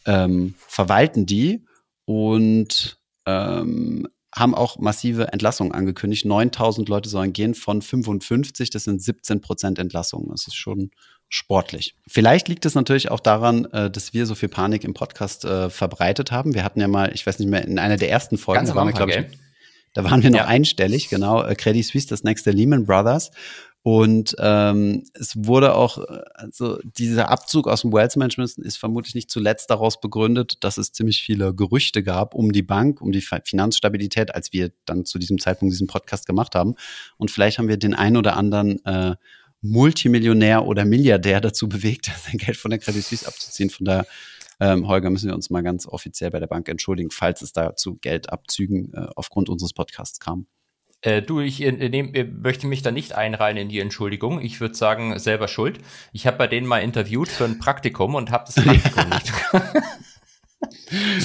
ähm, verwalten die und ähm, haben auch massive Entlassungen angekündigt. 9000 Leute sollen gehen von 55, das sind 17% Entlassungen. Das ist schon sportlich. Vielleicht liegt es natürlich auch daran, äh, dass wir so viel Panik im Podcast äh, verbreitet haben. Wir hatten ja mal, ich weiß nicht mehr, in einer der ersten Folgen, Ganz da waren wir, glaube ich, da waren wir noch ja. einstellig, genau. Äh, Credit Suisse, das nächste Lehman Brothers. Und ähm, es wurde auch, also dieser Abzug aus dem Wealth Management ist vermutlich nicht zuletzt daraus begründet, dass es ziemlich viele Gerüchte gab um die Bank, um die Finanzstabilität, als wir dann zu diesem Zeitpunkt diesen Podcast gemacht haben. Und vielleicht haben wir den einen oder anderen äh, Multimillionär oder Milliardär dazu bewegt, sein Geld von der Credit Suisse abzuziehen. Von der ähm, Holger, müssen wir uns mal ganz offiziell bei der Bank entschuldigen, falls es da zu Geldabzügen äh, aufgrund unseres Podcasts kam. Äh, du, ich äh, nehm, äh, möchte mich da nicht einreihen in die Entschuldigung. Ich würde sagen, selber schuld. Ich habe bei denen mal interviewt für ein Praktikum und habe das Praktikum nicht.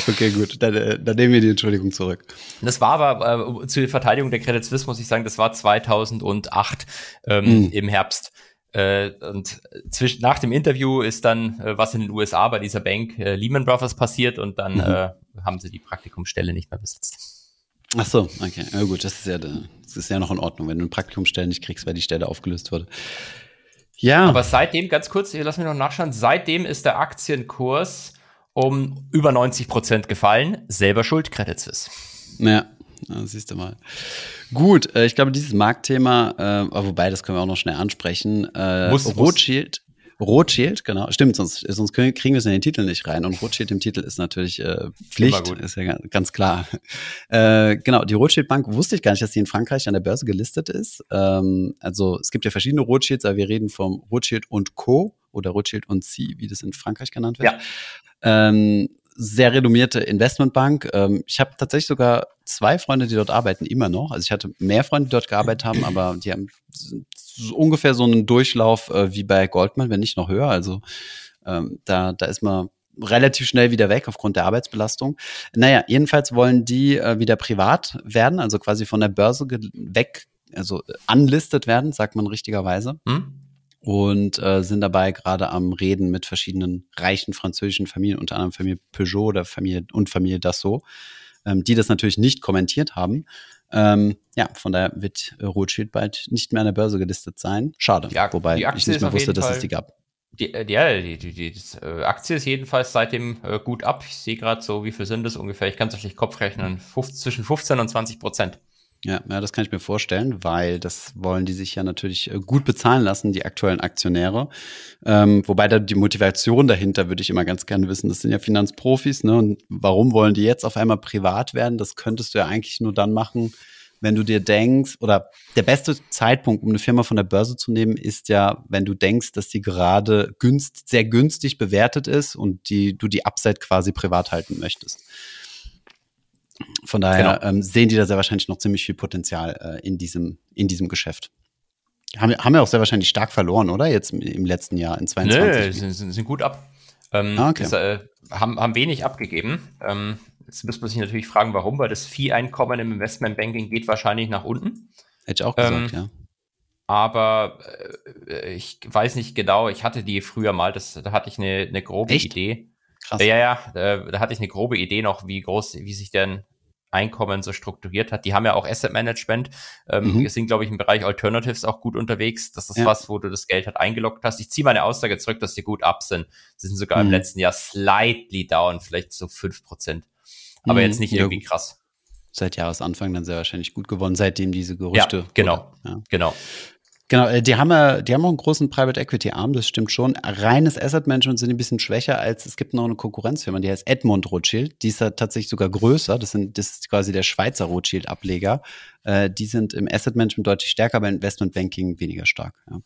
Okay, gut, dann, äh, dann nehmen wir die Entschuldigung zurück. Das war aber äh, zur Verteidigung der Credit Suisse, muss ich sagen, das war 2008 ähm, mm. im Herbst. Äh, und zwischen, nach dem Interview ist dann, äh, was in den USA bei dieser Bank äh, Lehman Brothers passiert und dann mhm. äh, haben sie die Praktikumsstelle nicht mehr besetzt. Ach so, okay. Ja, gut, das ist ja, das ist ja noch in Ordnung, wenn du eine Praktikumsstelle nicht kriegst, weil die Stelle aufgelöst wurde. Ja. Aber seitdem, ganz kurz, lass mich noch nachschauen, seitdem ist der Aktienkurs um über 90 Prozent gefallen. Selber Schuld, Credit Suisse. Ja, ja, siehst du mal. Gut, äh, ich glaube, dieses Marktthema, äh, wobei, das können wir auch noch schnell ansprechen. Äh, muss, Rothschild. Muss. Rothschild, genau. Stimmt, sonst, sonst kriegen wir es in den Titel nicht rein. Und Rothschild im Titel ist natürlich äh, Pflicht, ist ja ganz klar. Äh, genau, die Rothschild Bank wusste ich gar nicht, dass die in Frankreich an der Börse gelistet ist. Ähm, also es gibt ja verschiedene Rothschilds, aber wir reden vom Rothschild und Co. oder Rothschild und C, wie das in Frankreich genannt wird. Ja. Ähm, sehr renommierte Investmentbank. Ähm, ich habe tatsächlich sogar zwei Freunde, die dort arbeiten, immer noch. Also ich hatte mehr Freunde, die dort gearbeitet haben, aber die haben so ungefähr so einen Durchlauf äh, wie bei Goldman, wenn nicht noch höher. Also ähm, da, da ist man relativ schnell wieder weg aufgrund der Arbeitsbelastung. Naja, jedenfalls wollen die äh, wieder privat werden, also quasi von der Börse weg, also unlisted werden, sagt man richtigerweise. Hm? Und äh, sind dabei gerade am Reden mit verschiedenen reichen französischen Familien, unter anderem Familie Peugeot oder Familie und Familie Dassault, ähm, die das natürlich nicht kommentiert haben. Ähm, ja, von daher wird Rothschild bald nicht mehr an der Börse gelistet sein. Schade, ja, wobei ich nicht mehr wusste, dass es die gab. Die, äh, ja, die, die, die, die äh, Aktie ist jedenfalls seitdem äh, gut ab. Ich sehe gerade so, wie viel sind das ungefähr? Ich kann es natürlich Kopf rechnen. 15, zwischen 15 und 20 Prozent. Ja, ja, das kann ich mir vorstellen, weil das wollen die sich ja natürlich äh, gut bezahlen lassen, die aktuellen Aktionäre. Ähm, wobei da die Motivation dahinter würde ich immer ganz gerne wissen. Das sind ja Finanzprofis, ne? Und warum wollen die jetzt auf einmal privat werden? Das könntest du ja eigentlich nur dann machen, wenn du dir denkst, oder der beste Zeitpunkt, um eine Firma von der Börse zu nehmen, ist ja, wenn du denkst, dass die gerade günst, sehr günstig bewertet ist und die, du die Upside quasi privat halten möchtest. Von daher genau. ähm, sehen die da sehr wahrscheinlich noch ziemlich viel Potenzial äh, in, diesem, in diesem Geschäft. Haben, haben ja auch sehr wahrscheinlich stark verloren, oder? Jetzt im letzten Jahr, in 22. Nö, sind, sind gut ab. Ähm, ah, okay. das, äh, haben, haben wenig abgegeben. Ähm, jetzt müsste man sich natürlich fragen, warum, weil das Vieh-Einkommen im Investmentbanking geht wahrscheinlich nach unten. Hätte ich auch gesagt, ähm, ja. Aber äh, ich weiß nicht genau, ich hatte die früher mal, das, da hatte ich eine, eine grobe Echt? Idee. Krass. Ja, ja, da, hatte ich eine grobe Idee noch, wie groß, wie sich denn Einkommen so strukturiert hat. Die haben ja auch Asset Management. Ähm, mhm. Wir sind, glaube ich, im Bereich Alternatives auch gut unterwegs. Das ist ja. was, wo du das Geld halt eingeloggt hast. Ich ziehe meine Aussage zurück, dass die gut ab sind. Sie sind sogar mhm. im letzten Jahr slightly down, vielleicht so fünf Prozent. Aber mhm. jetzt nicht irgendwie ja, krass. Seit Jahresanfang dann sehr wahrscheinlich gut gewonnen, seitdem diese Gerüchte. Ja, genau. Ja. Genau. Genau, äh, die haben ja, die haben auch einen großen Private Equity Arm, das stimmt schon. Reines Asset Management sind ein bisschen schwächer als es gibt noch eine Konkurrenzfirma, die heißt Edmond Rothschild. Die ist ja tatsächlich sogar größer. Das sind, das ist quasi der Schweizer Rothschild Ableger. Äh, die sind im Asset Management deutlich stärker, aber im Investment Banking weniger stark. Ja.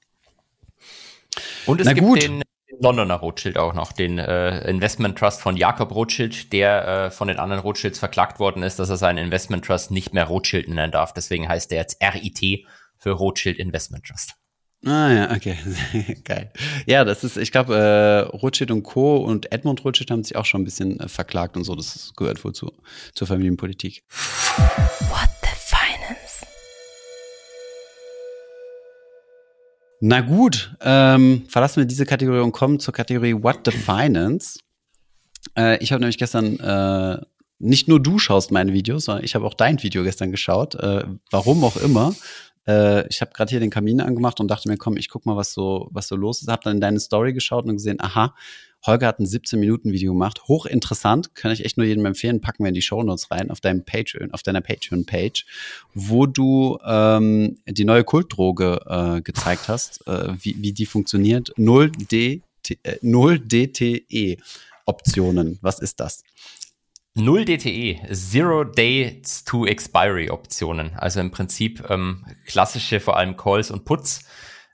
Und es Na gibt gut. den Londoner Rothschild auch noch, den äh, Investment Trust von Jakob Rothschild, der äh, von den anderen Rothschilds verklagt worden ist, dass er seinen Investment Trust nicht mehr Rothschild nennen darf. Deswegen heißt der jetzt RIT für Rothschild Investment Trust. Ah ja, okay, geil. Ja, das ist, ich glaube, äh, Rothschild und Co. und Edmund Rothschild haben sich auch schon ein bisschen äh, verklagt und so. Das gehört wohl zu, zur Familienpolitik. What the Finance? Na gut, ähm, verlassen wir diese Kategorie und kommen zur Kategorie What the Finance. Äh, ich habe nämlich gestern äh, nicht nur du schaust meine Videos, sondern ich habe auch dein Video gestern geschaut. Äh, warum auch immer. Äh, ich habe gerade hier den Kamin angemacht und dachte mir, komm, ich guck mal, was so, was so los ist. Hab dann in deine Story geschaut und gesehen, aha, Holger hat ein 17-Minuten-Video gemacht. Hochinteressant, kann ich echt nur jedem empfehlen. Packen wir in die Show Notes rein auf deinem Patreon, auf deiner Patreon-Page, wo du ähm, die neue Kultdroge äh, gezeigt hast, äh, wie, wie die funktioniert. 0D, äh, 0 DTE Optionen. Was ist das? Null DTE, Zero Days to Expiry Optionen. Also im Prinzip ähm, klassische vor allem Calls und Puts,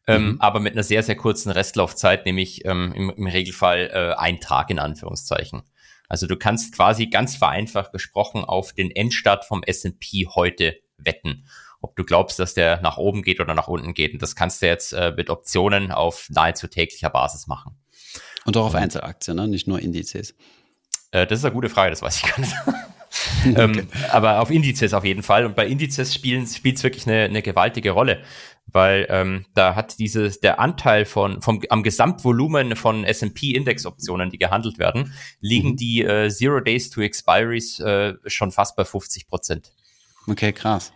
ähm, mhm. aber mit einer sehr, sehr kurzen Restlaufzeit, nämlich ähm, im, im, Regelfall äh, ein Tag in Anführungszeichen. Also du kannst quasi ganz vereinfacht gesprochen auf den Endstart vom S&P heute wetten. Ob du glaubst, dass der nach oben geht oder nach unten geht. Und das kannst du jetzt äh, mit Optionen auf nahezu täglicher Basis machen. Und auch auf Einzelaktien, ne? nicht nur Indizes. Äh, das ist eine gute Frage, das weiß ich gar nicht. ähm, aber auf Indizes auf jeden Fall. Und bei Indizes spielt es wirklich eine, eine gewaltige Rolle, weil ähm, da hat dieses der Anteil von vom am Gesamtvolumen von S&P Indexoptionen, die gehandelt werden, liegen mhm. die äh, Zero Days to Expiries äh, schon fast bei 50 Prozent. Okay, krass.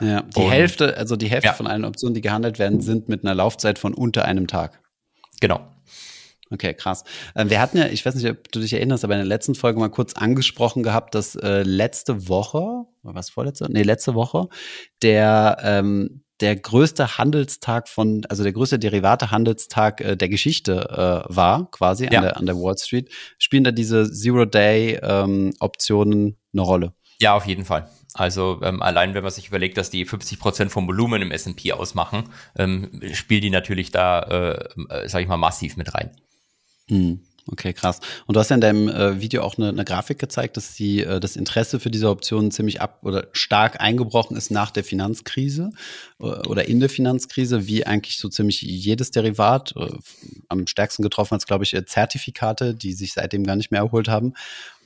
Ja, die Und, Hälfte, also die Hälfte ja. von allen Optionen, die gehandelt werden, sind mit einer Laufzeit von unter einem Tag. Genau. Okay, krass. Äh, wir hatten ja, ich weiß nicht, ob du dich erinnerst, aber in der letzten Folge mal kurz angesprochen gehabt, dass äh, letzte Woche, was vorletzte? Nee, letzte Woche, der, ähm, der größte Handelstag von, also der größte Derivate-Handelstag äh, der Geschichte äh, war, quasi ja. an, der, an der Wall Street. Spielen da diese Zero-Day-Optionen ähm, eine Rolle? Ja, auf jeden Fall. Also ähm, allein wenn man sich überlegt, dass die 50 Prozent vom Volumen im S&P ausmachen, ähm, spielen die natürlich da, äh, äh, sag ich mal, massiv mit rein. Hm. Okay, krass. Und du hast ja in deinem äh, Video auch eine, eine Grafik gezeigt, dass die, äh, das Interesse für diese Optionen ziemlich ab oder stark eingebrochen ist nach der Finanzkrise äh, oder in der Finanzkrise, wie eigentlich so ziemlich jedes Derivat. Äh, am stärksten getroffen hat es, glaube ich, äh, Zertifikate, die sich seitdem gar nicht mehr erholt haben.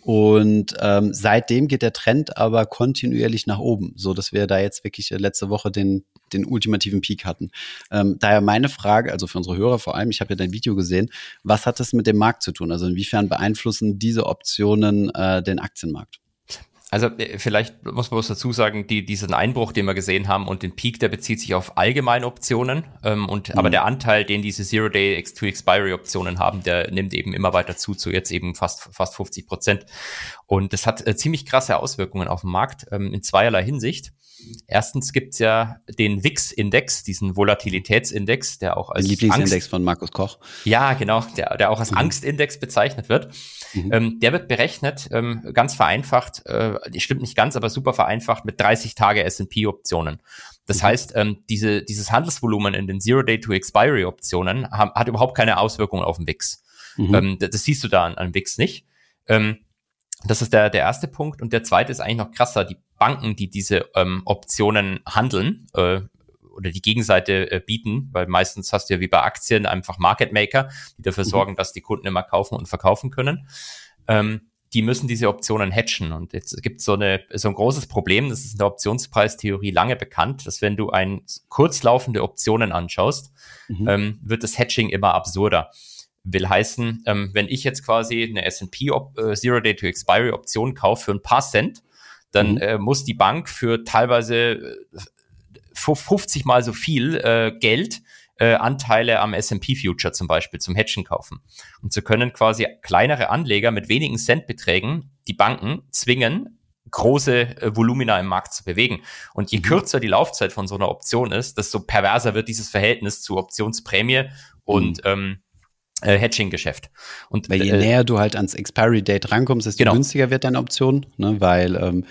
Und ähm, seitdem geht der Trend aber kontinuierlich nach oben, so dass wir da jetzt wirklich äh, letzte Woche den, den ultimativen Peak hatten. Ähm, daher meine Frage, also für unsere Hörer vor allem, ich habe ja dein Video gesehen, was hat das mit dem Markt zu tun? Also inwiefern beeinflussen diese Optionen äh, den Aktienmarkt? Also äh, vielleicht muss man was dazu sagen, die, diesen Einbruch, den wir gesehen haben und den Peak, der bezieht sich auf allgemeine Optionen. Ähm, und mhm. aber der Anteil, den diese Zero Day to Expiry Optionen haben, der nimmt eben immer weiter zu, zu jetzt eben fast fast 50 Prozent. Und das hat äh, ziemlich krasse Auswirkungen auf den Markt ähm, in zweierlei Hinsicht. Erstens gibt's ja den WIX-Index, diesen Volatilitätsindex, der auch als Lieblingsindex Angst von Markus Koch. Ja, genau, der, der auch als mhm. Angstindex bezeichnet wird. Mhm. Ähm, der wird berechnet, ähm, ganz vereinfacht, äh, stimmt nicht ganz, aber super vereinfacht mit 30 Tage S&P-Optionen. Das mhm. heißt, ähm, diese, dieses Handelsvolumen in den Zero-Day-to-Expiry-Optionen hat überhaupt keine Auswirkungen auf den WIX. Mhm. Ähm, das, das, siehst du da an, an WIX nicht. Ähm, das ist der, der erste Punkt. Und der zweite ist eigentlich noch krasser. Die Banken, die diese ähm, Optionen handeln, äh, oder die Gegenseite äh, bieten, weil meistens hast du ja wie bei Aktien einfach Market Maker, die dafür mhm. sorgen, dass die Kunden immer kaufen und verkaufen können. Ähm, die müssen diese Optionen hatchen. Und jetzt gibt so eine so ein großes Problem, das ist in der Optionspreistheorie lange bekannt, dass wenn du ein kurzlaufende Optionen anschaust, mhm. ähm, wird das Hatching immer absurder. Will heißen, ähm, wenn ich jetzt quasi eine S&P äh, Zero Day to Expiry Option kaufe für ein paar Cent, dann mhm. äh, muss die Bank für teilweise 50 mal so viel äh, Geld äh, Anteile am S&P Future zum Beispiel zum Hedgen kaufen. Und so können quasi kleinere Anleger mit wenigen Centbeträgen die Banken zwingen, große äh, Volumina im Markt zu bewegen. Und je mhm. kürzer die Laufzeit von so einer Option ist, desto perverser wird dieses Verhältnis zu Optionsprämie und mhm. ähm, äh, Hedging-Geschäft. Und weil je äh, näher du halt ans Expiry-Date rankommst, desto genau. günstiger wird deine Option, ne? weil ähm,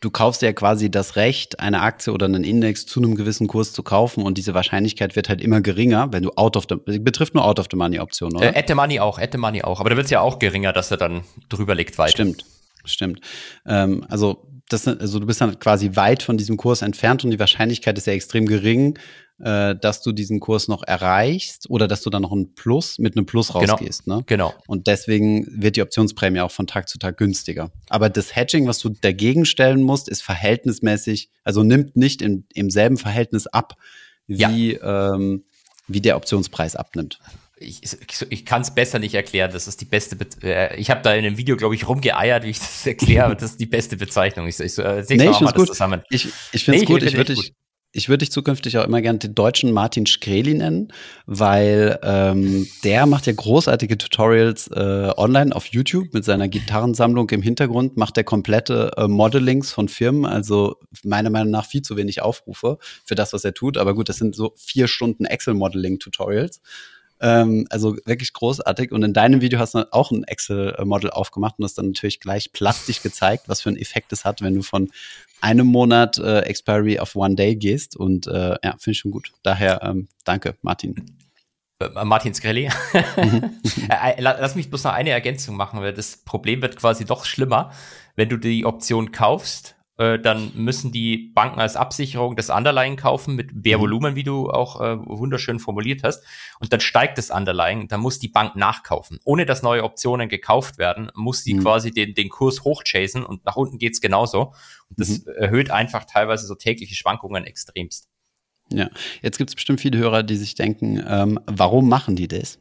du kaufst ja quasi das Recht, eine Aktie oder einen Index zu einem gewissen Kurs zu kaufen und diese Wahrscheinlichkeit wird halt immer geringer, wenn du out of the, betrifft nur out of the money Optionen, oder? Äh, at the money auch, at the money auch. Aber da wird es ja auch geringer, dass er dann drüber liegt weit. Stimmt, stimmt. Ähm, also das, also du bist dann quasi weit von diesem Kurs entfernt und die Wahrscheinlichkeit ist ja extrem gering, äh, dass du diesen Kurs noch erreichst oder dass du dann noch ein Plus mit einem Plus genau. rausgehst. Genau. Ne? genau. Und deswegen wird die Optionsprämie auch von Tag zu Tag günstiger. Aber das Hedging, was du dagegen stellen musst, ist verhältnismäßig, also nimmt nicht in, im selben Verhältnis ab, wie, ja. ähm, wie der Optionspreis abnimmt ich, ich, ich kann es besser nicht erklären. Das ist die beste. Be äh, ich habe da in dem Video, glaube ich, rumgeeiert, wie ich das erkläre. das ist die beste Bezeichnung. Ich, ich, äh, nee, ich finde gut. Zusammen. Ich, ich finde es nee, gut. Ich, würde dich, ich würde dich zukünftig auch immer gerne den deutschen Martin Schreli nennen, weil ähm, der macht ja großartige Tutorials äh, online auf YouTube mit seiner Gitarrensammlung im Hintergrund, macht der komplette äh, Modelings von Firmen, also meiner Meinung nach viel zu wenig Aufrufe für das, was er tut. Aber gut, das sind so vier Stunden Excel-Modeling-Tutorials. Ähm, also wirklich großartig. Und in deinem Video hast du auch ein Excel-Model aufgemacht und das dann natürlich gleich plastisch gezeigt, was für einen Effekt es hat, wenn du von einem Monat äh, Expiry of One Day gehst. Und äh, ja, finde ich schon gut. Daher ähm, danke, Martin. Äh, Martin Skrelli. Mhm. Äh, lass mich bloß noch eine Ergänzung machen, weil das Problem wird quasi doch schlimmer, wenn du die Option kaufst äh, dann müssen die Banken als Absicherung das Underlying kaufen mit mehr mhm. Volumen, wie du auch äh, wunderschön formuliert hast. Und dann steigt das Underlying, dann muss die Bank nachkaufen. Ohne dass neue Optionen gekauft werden, muss sie mhm. quasi den, den Kurs hochchasen und nach unten geht's genauso. Und das mhm. erhöht einfach teilweise so tägliche Schwankungen extremst. Ja, jetzt gibt es bestimmt viele Hörer, die sich denken, ähm, warum machen die das?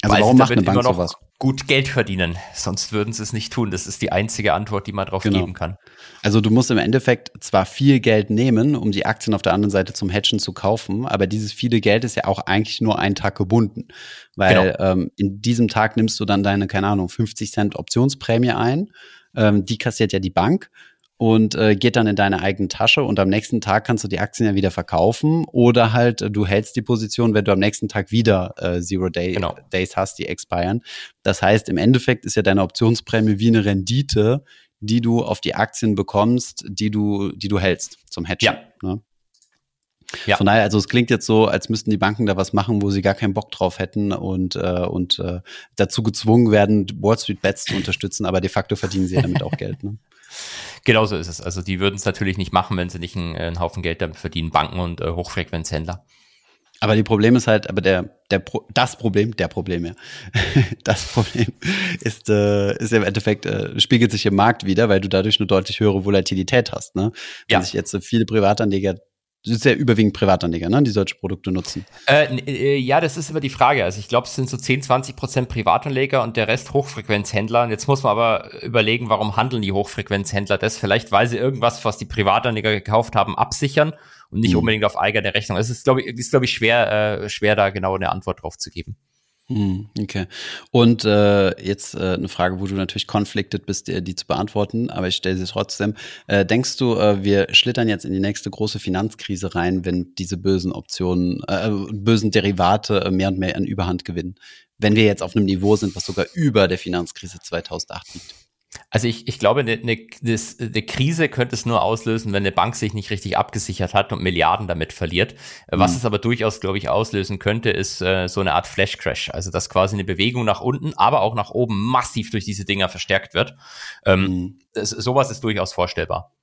Also Weil warum macht eine Bank sowas? Gut Geld verdienen. Sonst würden sie es nicht tun. Das ist die einzige Antwort, die man darauf genau. geben kann. Also du musst im Endeffekt zwar viel Geld nehmen, um die Aktien auf der anderen Seite zum Hedgen zu kaufen, aber dieses viele Geld ist ja auch eigentlich nur einen Tag gebunden. Weil genau. ähm, in diesem Tag nimmst du dann deine, keine Ahnung, 50 Cent Optionsprämie ein. Ähm, die kassiert ja die Bank und äh, geht dann in deine eigene Tasche und am nächsten Tag kannst du die Aktien ja wieder verkaufen oder halt äh, du hältst die Position, wenn du am nächsten Tag wieder äh, Zero Day genau. Days hast, die expiren. Das heißt, im Endeffekt ist ja deine Optionsprämie wie eine Rendite, die du auf die Aktien bekommst, die du, die du hältst zum Hedgen. Ja. Ne? Ja. Von daher, also es klingt jetzt so, als müssten die Banken da was machen, wo sie gar keinen Bock drauf hätten und, äh, und äh, dazu gezwungen werden, Wall Street Bets zu unterstützen, aber de facto verdienen sie ja damit auch Geld. Ne? Genauso ist es. Also die würden es natürlich nicht machen, wenn sie nicht einen, einen Haufen Geld damit verdienen, Banken und äh, Hochfrequenzhändler. Aber die Problem ist halt, aber der, der das Problem, der Problem, ja. Das Problem ist, äh, ist im Endeffekt, äh, spiegelt sich im Markt wieder, weil du dadurch eine deutlich höhere Volatilität hast. Ne? Wenn ja. sich jetzt so viele Privatanleger ja überwiegend Privatanleger, ne, die solche Produkte nutzen. Äh, äh, ja, das ist immer die Frage. Also ich glaube, es sind so 10, 20 Prozent Privatanleger und der Rest Hochfrequenzhändler. Und jetzt muss man aber überlegen, warum handeln die Hochfrequenzhändler das? Vielleicht, weil sie irgendwas, was die Privatanleger gekauft haben, absichern und nicht mhm. unbedingt auf eigene Rechnung. Es ist, glaube ich, ist, glaube ich, schwer, äh, schwer da genau eine Antwort drauf zu geben. Hm, okay. Und äh, jetzt äh, eine Frage, wo du natürlich conflicted bist, die, die zu beantworten, aber ich stelle sie trotzdem. Äh, denkst du, äh, wir schlittern jetzt in die nächste große Finanzkrise rein, wenn diese bösen Optionen, äh, bösen Derivate äh, mehr und mehr an Überhand gewinnen? Wenn wir jetzt auf einem Niveau sind, was sogar über der Finanzkrise 2008 liegt? Also ich, ich glaube, eine, eine, eine Krise könnte es nur auslösen, wenn eine Bank sich nicht richtig abgesichert hat und Milliarden damit verliert. Mhm. Was es aber durchaus, glaube ich, auslösen könnte, ist äh, so eine Art Flash-Crash. Also dass quasi eine Bewegung nach unten, aber auch nach oben massiv durch diese Dinger verstärkt wird. Ähm, mhm. das, sowas ist durchaus vorstellbar.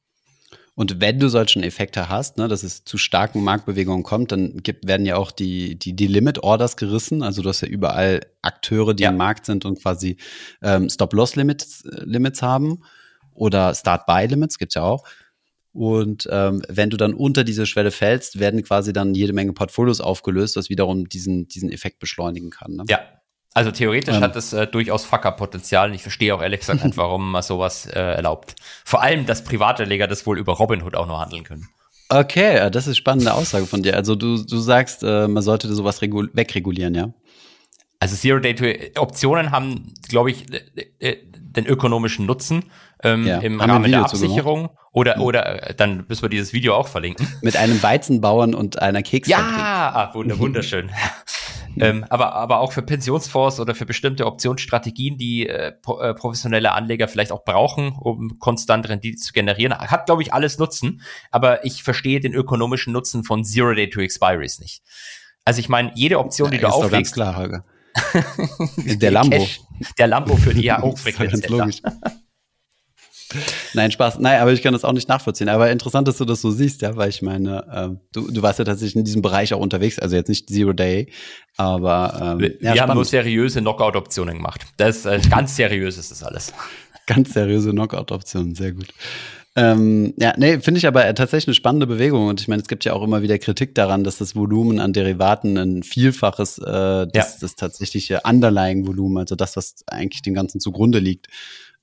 Und wenn du solchen Effekte hast, ne, dass es zu starken Marktbewegungen kommt, dann gibt, werden ja auch die, die, die Limit-Orders gerissen. Also du hast ja überall Akteure, die ja. im Markt sind und quasi ähm, Stop-Loss-Limits Limits haben oder Start-Buy-Limits, gibt's ja auch. Und ähm, wenn du dann unter diese Schwelle fällst, werden quasi dann jede Menge Portfolios aufgelöst, was wiederum diesen, diesen Effekt beschleunigen kann. Ne? Ja, also theoretisch ähm. hat es äh, durchaus Fucker-Potenzial und ich verstehe auch ehrlich gesagt nicht, warum man sowas äh, erlaubt. Vor allem, dass Privatanleger das wohl über Robinhood auch noch handeln können. Okay, das ist spannende Aussage von dir. Also du, du sagst, äh, man sollte sowas wegregulieren, ja? Also Zero-Day-Optionen haben, glaube ich, äh, den ökonomischen Nutzen ähm, ja, im Rahmen der Absicherung. Oder, mhm. oder äh, dann müssen wir dieses Video auch verlinken. Mit einem Weizenbauern und einer Keksfabrik. Ja, ah, wunderschön. Ähm, aber, aber auch für Pensionsfonds oder für bestimmte Optionsstrategien, die äh, äh, professionelle Anleger vielleicht auch brauchen, um konstant Rendite zu generieren, hat, glaube ich, alles Nutzen. Aber ich verstehe den ökonomischen Nutzen von Zero Day to Expiries nicht. Also ich meine, jede Option, die ja, du auflegst. Ganz klar, Holger. der Lambo. Cash, der Lambo für die ja Hochfrequenz. Nein, Spaß. Nein, aber ich kann das auch nicht nachvollziehen. Aber interessant, dass du das so siehst, ja, weil ich meine, ähm, du, du warst ja tatsächlich in diesem Bereich auch unterwegs, also jetzt nicht Zero Day, aber ähm, wir, ja, wir haben nur seriöse Knockout-Optionen gemacht. Das äh, ganz seriös ist das alles. ganz seriöse Knockout-Optionen, sehr gut. Ähm, ja, nee, finde ich aber tatsächlich eine spannende Bewegung. Und ich meine, es gibt ja auch immer wieder Kritik daran, dass das Volumen an Derivaten ein Vielfaches äh, das, ja. das tatsächliche Underlying-Volumen, also das, was eigentlich dem Ganzen zugrunde liegt,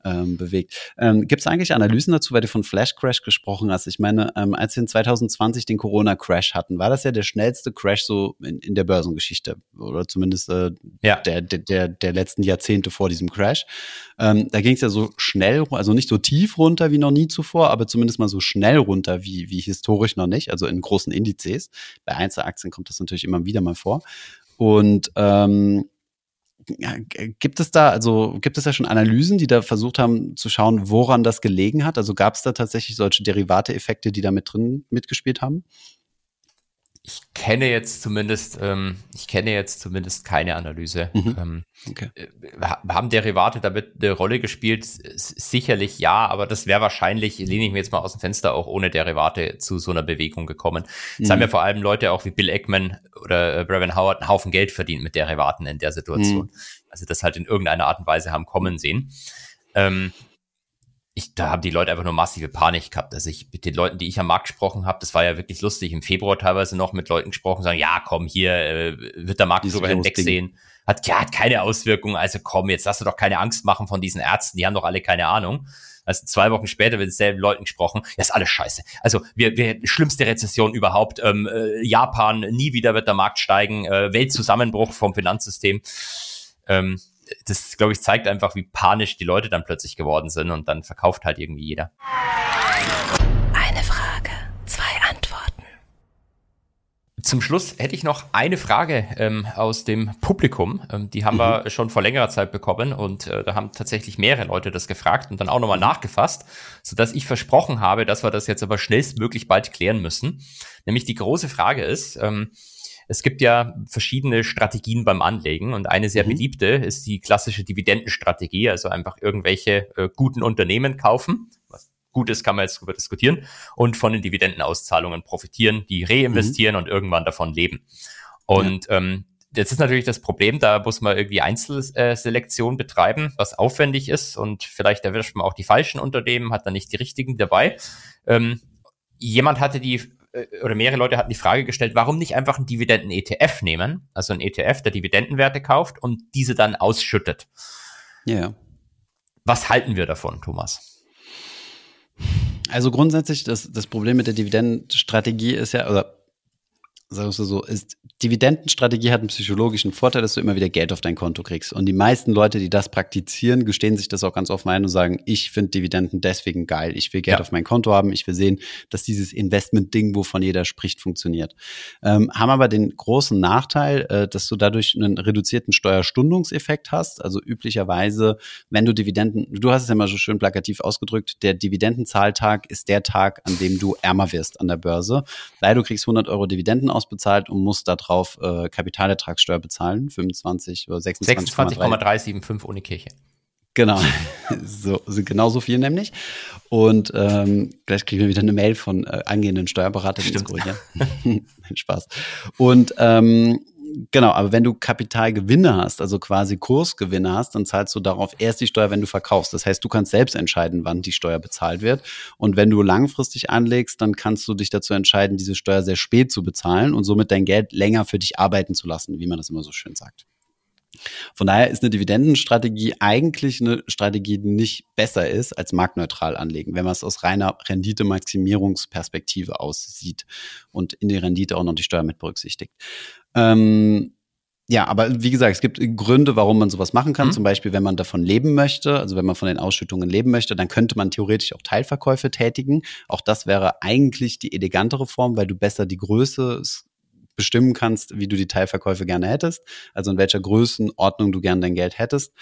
ähm, bewegt. Ähm, Gibt es eigentlich Analysen dazu, weil du von Flash Crash gesprochen hast? Ich meine, ähm, als wir in 2020 den Corona Crash hatten, war das ja der schnellste Crash so in, in der Börsengeschichte oder zumindest äh, ja. der, der, der letzten Jahrzehnte vor diesem Crash. Ähm, da ging es ja so schnell, also nicht so tief runter wie noch nie zuvor, aber zumindest mal so schnell runter wie, wie historisch noch nicht, also in großen Indizes. Bei Einzelaktien kommt das natürlich immer wieder mal vor. Und ähm, gibt es da, also gibt es da schon Analysen, die da versucht haben zu schauen, woran das gelegen hat? Also gab es da tatsächlich solche Derivate-Effekte, die da mit drin mitgespielt haben? Ich kenne jetzt zumindest, ähm, ich kenne jetzt zumindest keine Analyse. Mhm. Ähm, okay. Äh, haben Derivate damit eine Rolle gespielt? Sicherlich ja, aber das wäre wahrscheinlich, lehne ich mir jetzt mal aus dem Fenster, auch ohne Derivate zu so einer Bewegung gekommen. Es mhm. haben ja vor allem Leute auch wie Bill Eckman oder äh, Brevin Howard einen Haufen Geld verdient mit Derivaten in der Situation. Mhm. Also das halt in irgendeiner Art und Weise haben kommen sehen. Ähm, ich, da haben die Leute einfach nur massive Panik gehabt. Also ich mit den Leuten, die ich am Markt gesprochen habe, das war ja wirklich lustig. Im Februar teilweise noch mit Leuten gesprochen, sagen, ja, komm, hier äh, wird der Markt drüber hinwegsehen. Hat, ja, hat keine Auswirkungen. Also komm, jetzt lass du doch keine Angst machen von diesen Ärzten. Die haben doch alle keine Ahnung. Also zwei Wochen später wird selben Leuten gesprochen, ja, ist alles scheiße. Also wir, wir schlimmste Rezession überhaupt. Ähm, äh, Japan, nie wieder wird der Markt steigen. Äh, Weltzusammenbruch vom Finanzsystem. Ähm, das, glaube ich, zeigt einfach, wie panisch die Leute dann plötzlich geworden sind und dann verkauft halt irgendwie jeder. Eine Frage, zwei Antworten. Zum Schluss hätte ich noch eine Frage ähm, aus dem Publikum. Ähm, die haben mhm. wir schon vor längerer Zeit bekommen und äh, da haben tatsächlich mehrere Leute das gefragt und dann auch nochmal nachgefasst, sodass ich versprochen habe, dass wir das jetzt aber schnellstmöglich bald klären müssen. Nämlich die große Frage ist, ähm, es gibt ja verschiedene Strategien beim Anlegen und eine sehr mhm. beliebte ist die klassische Dividendenstrategie, also einfach irgendwelche äh, guten Unternehmen kaufen. Was gut ist, kann man jetzt darüber diskutieren und von den Dividendenauszahlungen profitieren, die reinvestieren mhm. und irgendwann davon leben. Und ja. ähm, Jetzt ist natürlich das Problem, da muss man irgendwie Einzelselektion betreiben, was aufwendig ist und vielleicht erwischt man auch die falschen Unternehmen, hat dann nicht die richtigen dabei. Ähm, jemand hatte die oder mehrere Leute hatten die Frage gestellt, warum nicht einfach einen Dividenden-ETF nehmen, also ein ETF, der Dividendenwerte kauft und diese dann ausschüttet. Ja. Was halten wir davon, Thomas? Also grundsätzlich, das, das Problem mit der Dividendenstrategie ist ja, oder sagst du so, ist, Dividendenstrategie hat einen psychologischen Vorteil, dass du immer wieder Geld auf dein Konto kriegst. Und die meisten Leute, die das praktizieren, gestehen sich das auch ganz offen ein und sagen, ich finde Dividenden deswegen geil. Ich will Geld ja. auf mein Konto haben. Ich will sehen, dass dieses Investment-Ding, wovon jeder spricht, funktioniert. Ähm, haben aber den großen Nachteil, äh, dass du dadurch einen reduzierten Steuerstundungseffekt hast. Also üblicherweise, wenn du Dividenden, du hast es ja mal so schön plakativ ausgedrückt, der Dividendenzahltag ist der Tag, an dem du ärmer wirst an der Börse, weil du kriegst 100 Euro Dividenden ausbezahlt und musst darauf äh, Kapitalertragssteuer bezahlen, 25 oder 26,3. 26,375 ohne Kirche. Genau, so, sind genauso viel nämlich. Und ähm, gleich kriegen wir wieder eine Mail von äh, angehenden Steuerberater, die Stimmt. Spaß. Und ähm, Genau, aber wenn du Kapitalgewinne hast, also quasi Kursgewinne hast, dann zahlst du darauf erst die Steuer, wenn du verkaufst. Das heißt, du kannst selbst entscheiden, wann die Steuer bezahlt wird. Und wenn du langfristig anlegst, dann kannst du dich dazu entscheiden, diese Steuer sehr spät zu bezahlen und somit dein Geld länger für dich arbeiten zu lassen, wie man das immer so schön sagt. Von daher ist eine Dividendenstrategie eigentlich eine Strategie, die nicht besser ist als marktneutral anlegen, wenn man es aus reiner Renditemaximierungsperspektive aussieht und in die Rendite auch noch die Steuer mit berücksichtigt. Ähm, ja, aber wie gesagt, es gibt Gründe, warum man sowas machen kann. Mhm. Zum Beispiel, wenn man davon leben möchte, also wenn man von den Ausschüttungen leben möchte, dann könnte man theoretisch auch Teilverkäufe tätigen. Auch das wäre eigentlich die elegantere Form, weil du besser die Größe bestimmen kannst, wie du die Teilverkäufe gerne hättest, also in welcher Größenordnung du gerne dein Geld hättest.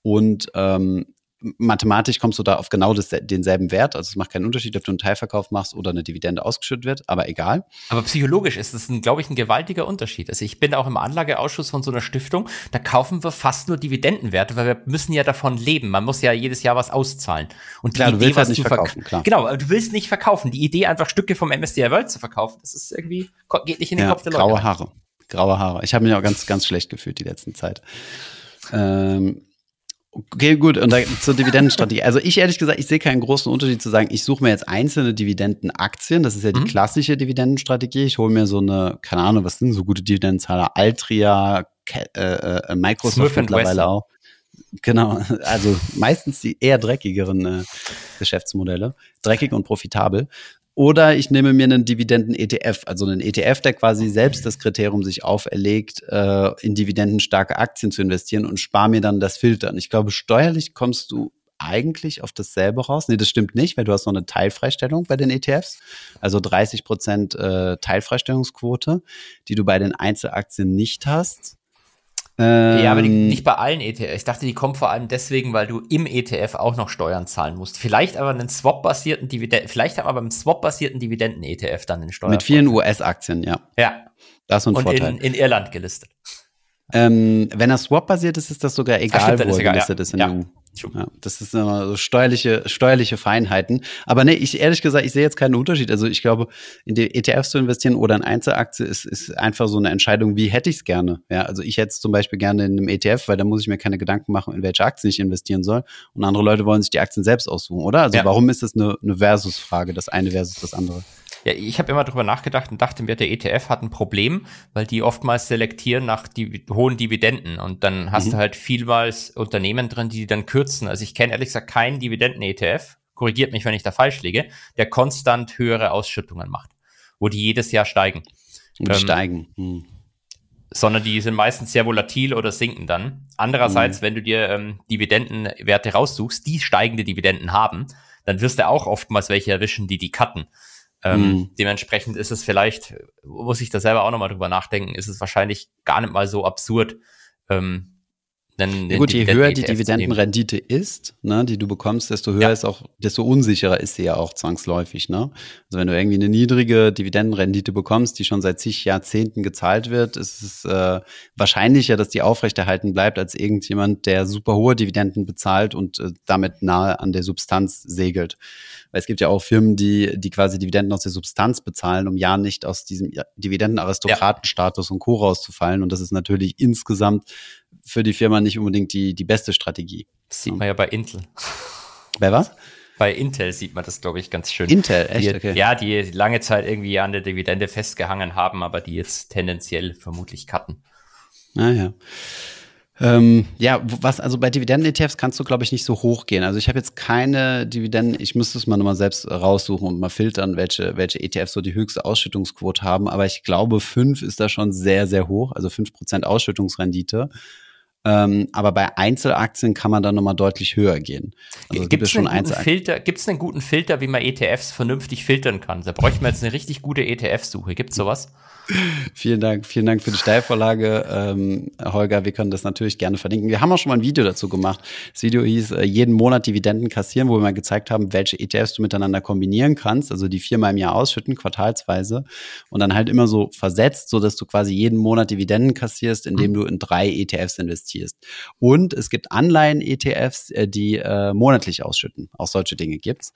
Und ähm, mathematisch kommst du da auf genau das, denselben Wert. Also es macht keinen Unterschied, ob du einen Teilverkauf machst oder eine Dividende ausgeschüttet wird, aber egal. Aber psychologisch ist das, glaube ich, ein gewaltiger Unterschied. Also ich bin auch im Anlageausschuss von so einer Stiftung, da kaufen wir fast nur Dividendenwerte, weil wir müssen ja davon leben. Man muss ja jedes Jahr was auszahlen. Und klar, die Idee, was halt nicht verkaufen, klar. Genau, du willst nicht verkaufen. Die Idee, einfach Stücke vom MSCI World zu verkaufen, das ist irgendwie, geht nicht in den ja, Kopf der Leute. Graue Haare. Graue Haare. Ich habe mich auch ganz, ganz schlecht gefühlt die letzten Zeit. Ähm, Okay, gut. Und da, zur Dividendenstrategie. Also ich ehrlich gesagt, ich sehe keinen großen Unterschied zu sagen, ich suche mir jetzt einzelne Dividendenaktien. Das ist ja die mhm. klassische Dividendenstrategie. Ich hole mir so eine, keine Ahnung, was sind so gute Dividendenzahler? Altria, äh, äh, Microsoft mittlerweile auch. Genau, also meistens die eher dreckigeren äh, Geschäftsmodelle, dreckig und profitabel. Oder ich nehme mir einen Dividenden-ETF, also einen ETF, der quasi selbst das Kriterium sich auferlegt, äh, in dividendenstarke Aktien zu investieren und spare mir dann das Filtern. Ich glaube, steuerlich kommst du eigentlich auf dasselbe raus. Nee, das stimmt nicht, weil du hast noch eine Teilfreistellung bei den ETFs, also 30 Prozent äh, Teilfreistellungsquote, die du bei den Einzelaktien nicht hast. Ähm, ja, aber die, ähm, nicht bei allen ETF. Ich dachte, die kommen vor allem deswegen, weil du im ETF auch noch Steuern zahlen musst. Vielleicht aber einen Swap-basierten Dividenden, vielleicht aber beim Swap-basierten Dividenden-ETF dann den Steuern. Mit vielen US-Aktien, ja. Ja. Das ist ein Und Vorteil. In, in Irland gelistet. Ähm, wenn er Swap-basiert ist, ist das sogar egal, stimmt, wo er gelistet ja. ist in ja. Ja, das ist immer so steuerliche, steuerliche Feinheiten. Aber nee, ich ehrlich gesagt, ich sehe jetzt keinen Unterschied. Also ich glaube, in die ETFs zu investieren oder in Einzelaktie ist, ist einfach so eine Entscheidung, wie hätte ich es gerne. Ja, also ich hätte es zum Beispiel gerne in einem ETF, weil da muss ich mir keine Gedanken machen, in welche Aktien ich investieren soll. Und andere Leute wollen sich die Aktien selbst aussuchen, oder? Also ja. warum ist das eine, eine Versus-Frage, das eine versus das andere? Ja, ich habe immer drüber nachgedacht und dachte mir, der ETF hat ein Problem, weil die oftmals selektieren nach die hohen Dividenden und dann hast mhm. du halt vielmals Unternehmen drin, die dann kürzen. Also ich kenne ehrlich gesagt keinen Dividenden-ETF, korrigiert mich, wenn ich da falsch liege, der konstant höhere Ausschüttungen macht, wo die jedes Jahr steigen. Und ähm, steigen. Mhm sondern die sind meistens sehr volatil oder sinken dann. Andererseits, mhm. wenn du dir ähm, Dividendenwerte raussuchst, die steigende Dividenden haben, dann wirst du auch oftmals welche erwischen, die die cutten. Ähm, mhm. Dementsprechend ist es vielleicht, muss ich da selber auch nochmal drüber nachdenken, ist es wahrscheinlich gar nicht mal so absurd, ähm, dann ja gut, je höher die Dividendenrendite ist, ne, die du bekommst, desto höher ja. ist auch, desto unsicherer ist sie ja auch zwangsläufig. Ne? Also wenn du irgendwie eine niedrige Dividendenrendite bekommst, die schon seit zig Jahrzehnten gezahlt wird, ist es äh, wahrscheinlicher, dass die aufrechterhalten bleibt, als irgendjemand, der super hohe Dividenden bezahlt und äh, damit nahe an der Substanz segelt. Weil es gibt ja auch Firmen, die, die quasi Dividenden aus der Substanz bezahlen, um ja nicht aus diesem Dividendenaristokratenstatus ja. und Co. rauszufallen. Und das ist natürlich insgesamt für die Firma nicht unbedingt die, die beste Strategie. Das sieht man ja bei Intel. Bei was? Bei Intel sieht man das, glaube ich, ganz schön. Intel, echt? Die, okay. Ja, die lange Zeit irgendwie an der Dividende festgehangen haben, aber die jetzt tendenziell vermutlich cutten. Naja. Ah, Ähm, ja, was, also bei Dividenden-ETFs kannst du, glaube ich, nicht so hoch gehen. Also ich habe jetzt keine Dividenden, ich müsste es mal nochmal selbst raussuchen und mal filtern, welche, welche ETFs so die höchste Ausschüttungsquote haben. Aber ich glaube, fünf ist da schon sehr, sehr hoch, also fünf Prozent Ausschüttungsrendite. Ähm, aber bei Einzelaktien kann man dann nochmal deutlich höher gehen. Also gibt es schon einen Filter, gibt's einen guten Filter, wie man ETFs vernünftig filtern kann? Da bräuchte man jetzt eine richtig gute ETF-Suche. Gibt es sowas? Vielen Dank, vielen Dank für die Steilvorlage, ähm, Holger. Wir können das natürlich gerne verlinken. Wir haben auch schon mal ein Video dazu gemacht. Das Video hieß äh, jeden Monat Dividenden kassieren, wo wir mal gezeigt haben, welche ETFs du miteinander kombinieren kannst, also die viermal im Jahr ausschütten, quartalsweise und dann halt immer so versetzt, so dass du quasi jeden Monat Dividenden kassierst, indem du in drei ETFs investierst. Und es gibt Anleihen-ETFs, äh, die äh, monatlich ausschütten. Auch solche Dinge gibt's.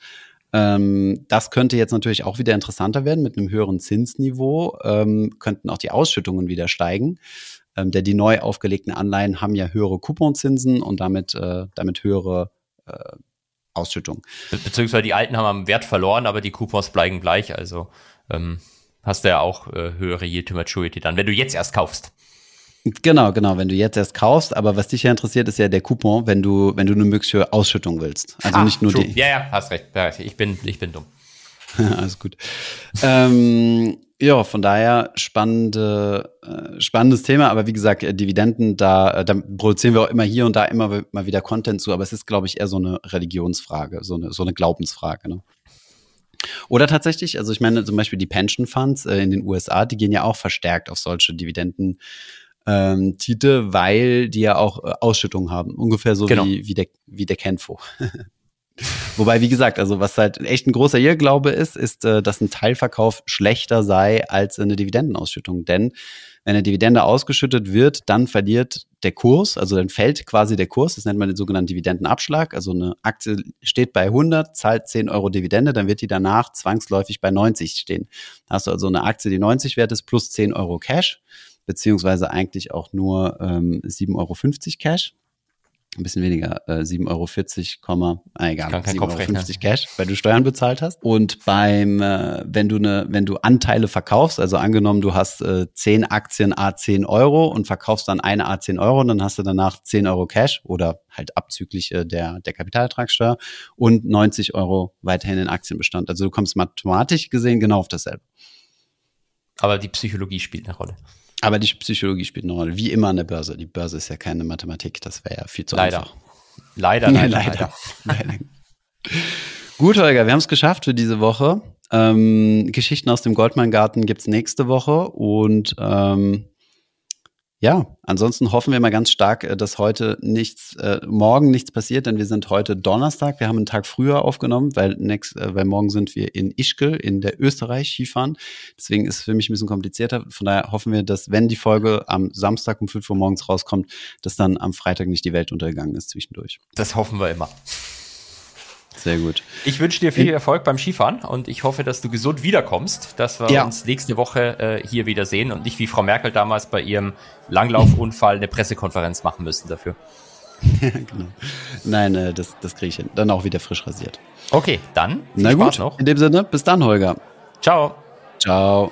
Ähm, das könnte jetzt natürlich auch wieder interessanter werden mit einem höheren Zinsniveau, ähm, könnten auch die Ausschüttungen wieder steigen. Ähm, denn die neu aufgelegten Anleihen haben ja höhere Couponzinsen und damit, äh, damit höhere äh, Ausschüttung. Beziehungsweise die alten haben am Wert verloren, aber die Coupons bleiben gleich. Also ähm, hast du ja auch äh, höhere Yield to Maturity dann, wenn du jetzt erst kaufst. Genau, genau. Wenn du jetzt erst kaufst, aber was dich ja interessiert, ist ja der Coupon, wenn du, wenn du eine mögliche Ausschüttung willst. Also ah, nicht nur true. die. Ja, ja, hast recht. Ich bin, ich bin dumm. Alles gut. ähm, ja, von daher spannende, äh, spannendes Thema. Aber wie gesagt, äh, Dividenden, da, äh, da produzieren wir auch immer hier und da immer mal wieder Content zu. Aber es ist, glaube ich, eher so eine Religionsfrage, so eine, so eine Glaubensfrage. Ne? Oder tatsächlich, also ich meine zum Beispiel die Pension Funds in den USA, die gehen ja auch verstärkt auf solche Dividenden ähm, Titel, weil die ja auch äh, Ausschüttungen haben. Ungefähr so genau. wie, wie, der, wie der Kenfo. Wobei, wie gesagt, also was halt echt ein großer Irrglaube ist, ist, äh, dass ein Teilverkauf schlechter sei als eine Dividendenausschüttung. Denn wenn eine Dividende ausgeschüttet wird, dann verliert der Kurs, also dann fällt quasi der Kurs, das nennt man den sogenannten Dividendenabschlag. Also eine Aktie steht bei 100, zahlt 10 Euro Dividende, dann wird die danach zwangsläufig bei 90 stehen. Da hast du also eine Aktie, die 90 wert ist, plus 10 Euro Cash beziehungsweise eigentlich auch nur ähm, 7,50 Euro Cash. Ein bisschen weniger, äh, 7,40 Euro, ah, egal, 7,50 Euro Cash, weil du Steuern bezahlt hast. Und beim, äh, wenn du eine, wenn du Anteile verkaufst, also angenommen, du hast äh, 10 Aktien A 10 Euro und verkaufst dann eine A 10 Euro, dann hast du danach 10 Euro Cash oder halt abzüglich äh, der, der Kapitalertragssteuer und 90 Euro weiterhin in Aktienbestand. Also du kommst mathematisch gesehen genau auf dasselbe. Aber die Psychologie spielt eine Rolle. Aber die Psychologie spielt eine Rolle, wie immer an der Börse. Die Börse ist ja keine Mathematik, das wäre ja viel zu leider. einfach. Leider, leider, leider. leider. Gut, Holger, wir haben es geschafft für diese Woche. Ähm, Geschichten aus dem Goldmann-Garten gibt es nächste Woche und ähm, ja, ansonsten hoffen wir mal ganz stark, äh, dass heute nichts, äh, morgen nichts passiert, denn wir sind heute Donnerstag. Wir haben einen Tag früher aufgenommen, weil, next, äh, weil morgen sind wir in Ischgl in der Österreich Skifahren. Deswegen ist es für mich ein bisschen komplizierter. Von daher hoffen wir, dass wenn die Folge am Samstag um 5 Uhr morgens rauskommt, dass dann am Freitag nicht die Welt untergegangen ist zwischendurch. Das hoffen wir immer. Sehr gut. Ich wünsche dir viel Erfolg beim Skifahren und ich hoffe, dass du gesund wiederkommst, dass wir ja. uns nächste Woche äh, hier wieder sehen und nicht wie Frau Merkel damals bei ihrem Langlaufunfall eine Pressekonferenz machen müssen dafür. Genau. Nein, äh, das, das kriege ich hin. Dann auch wieder frisch rasiert. Okay, dann. Na Spaß gut, noch. in dem Sinne, bis dann, Holger. Ciao. Ciao.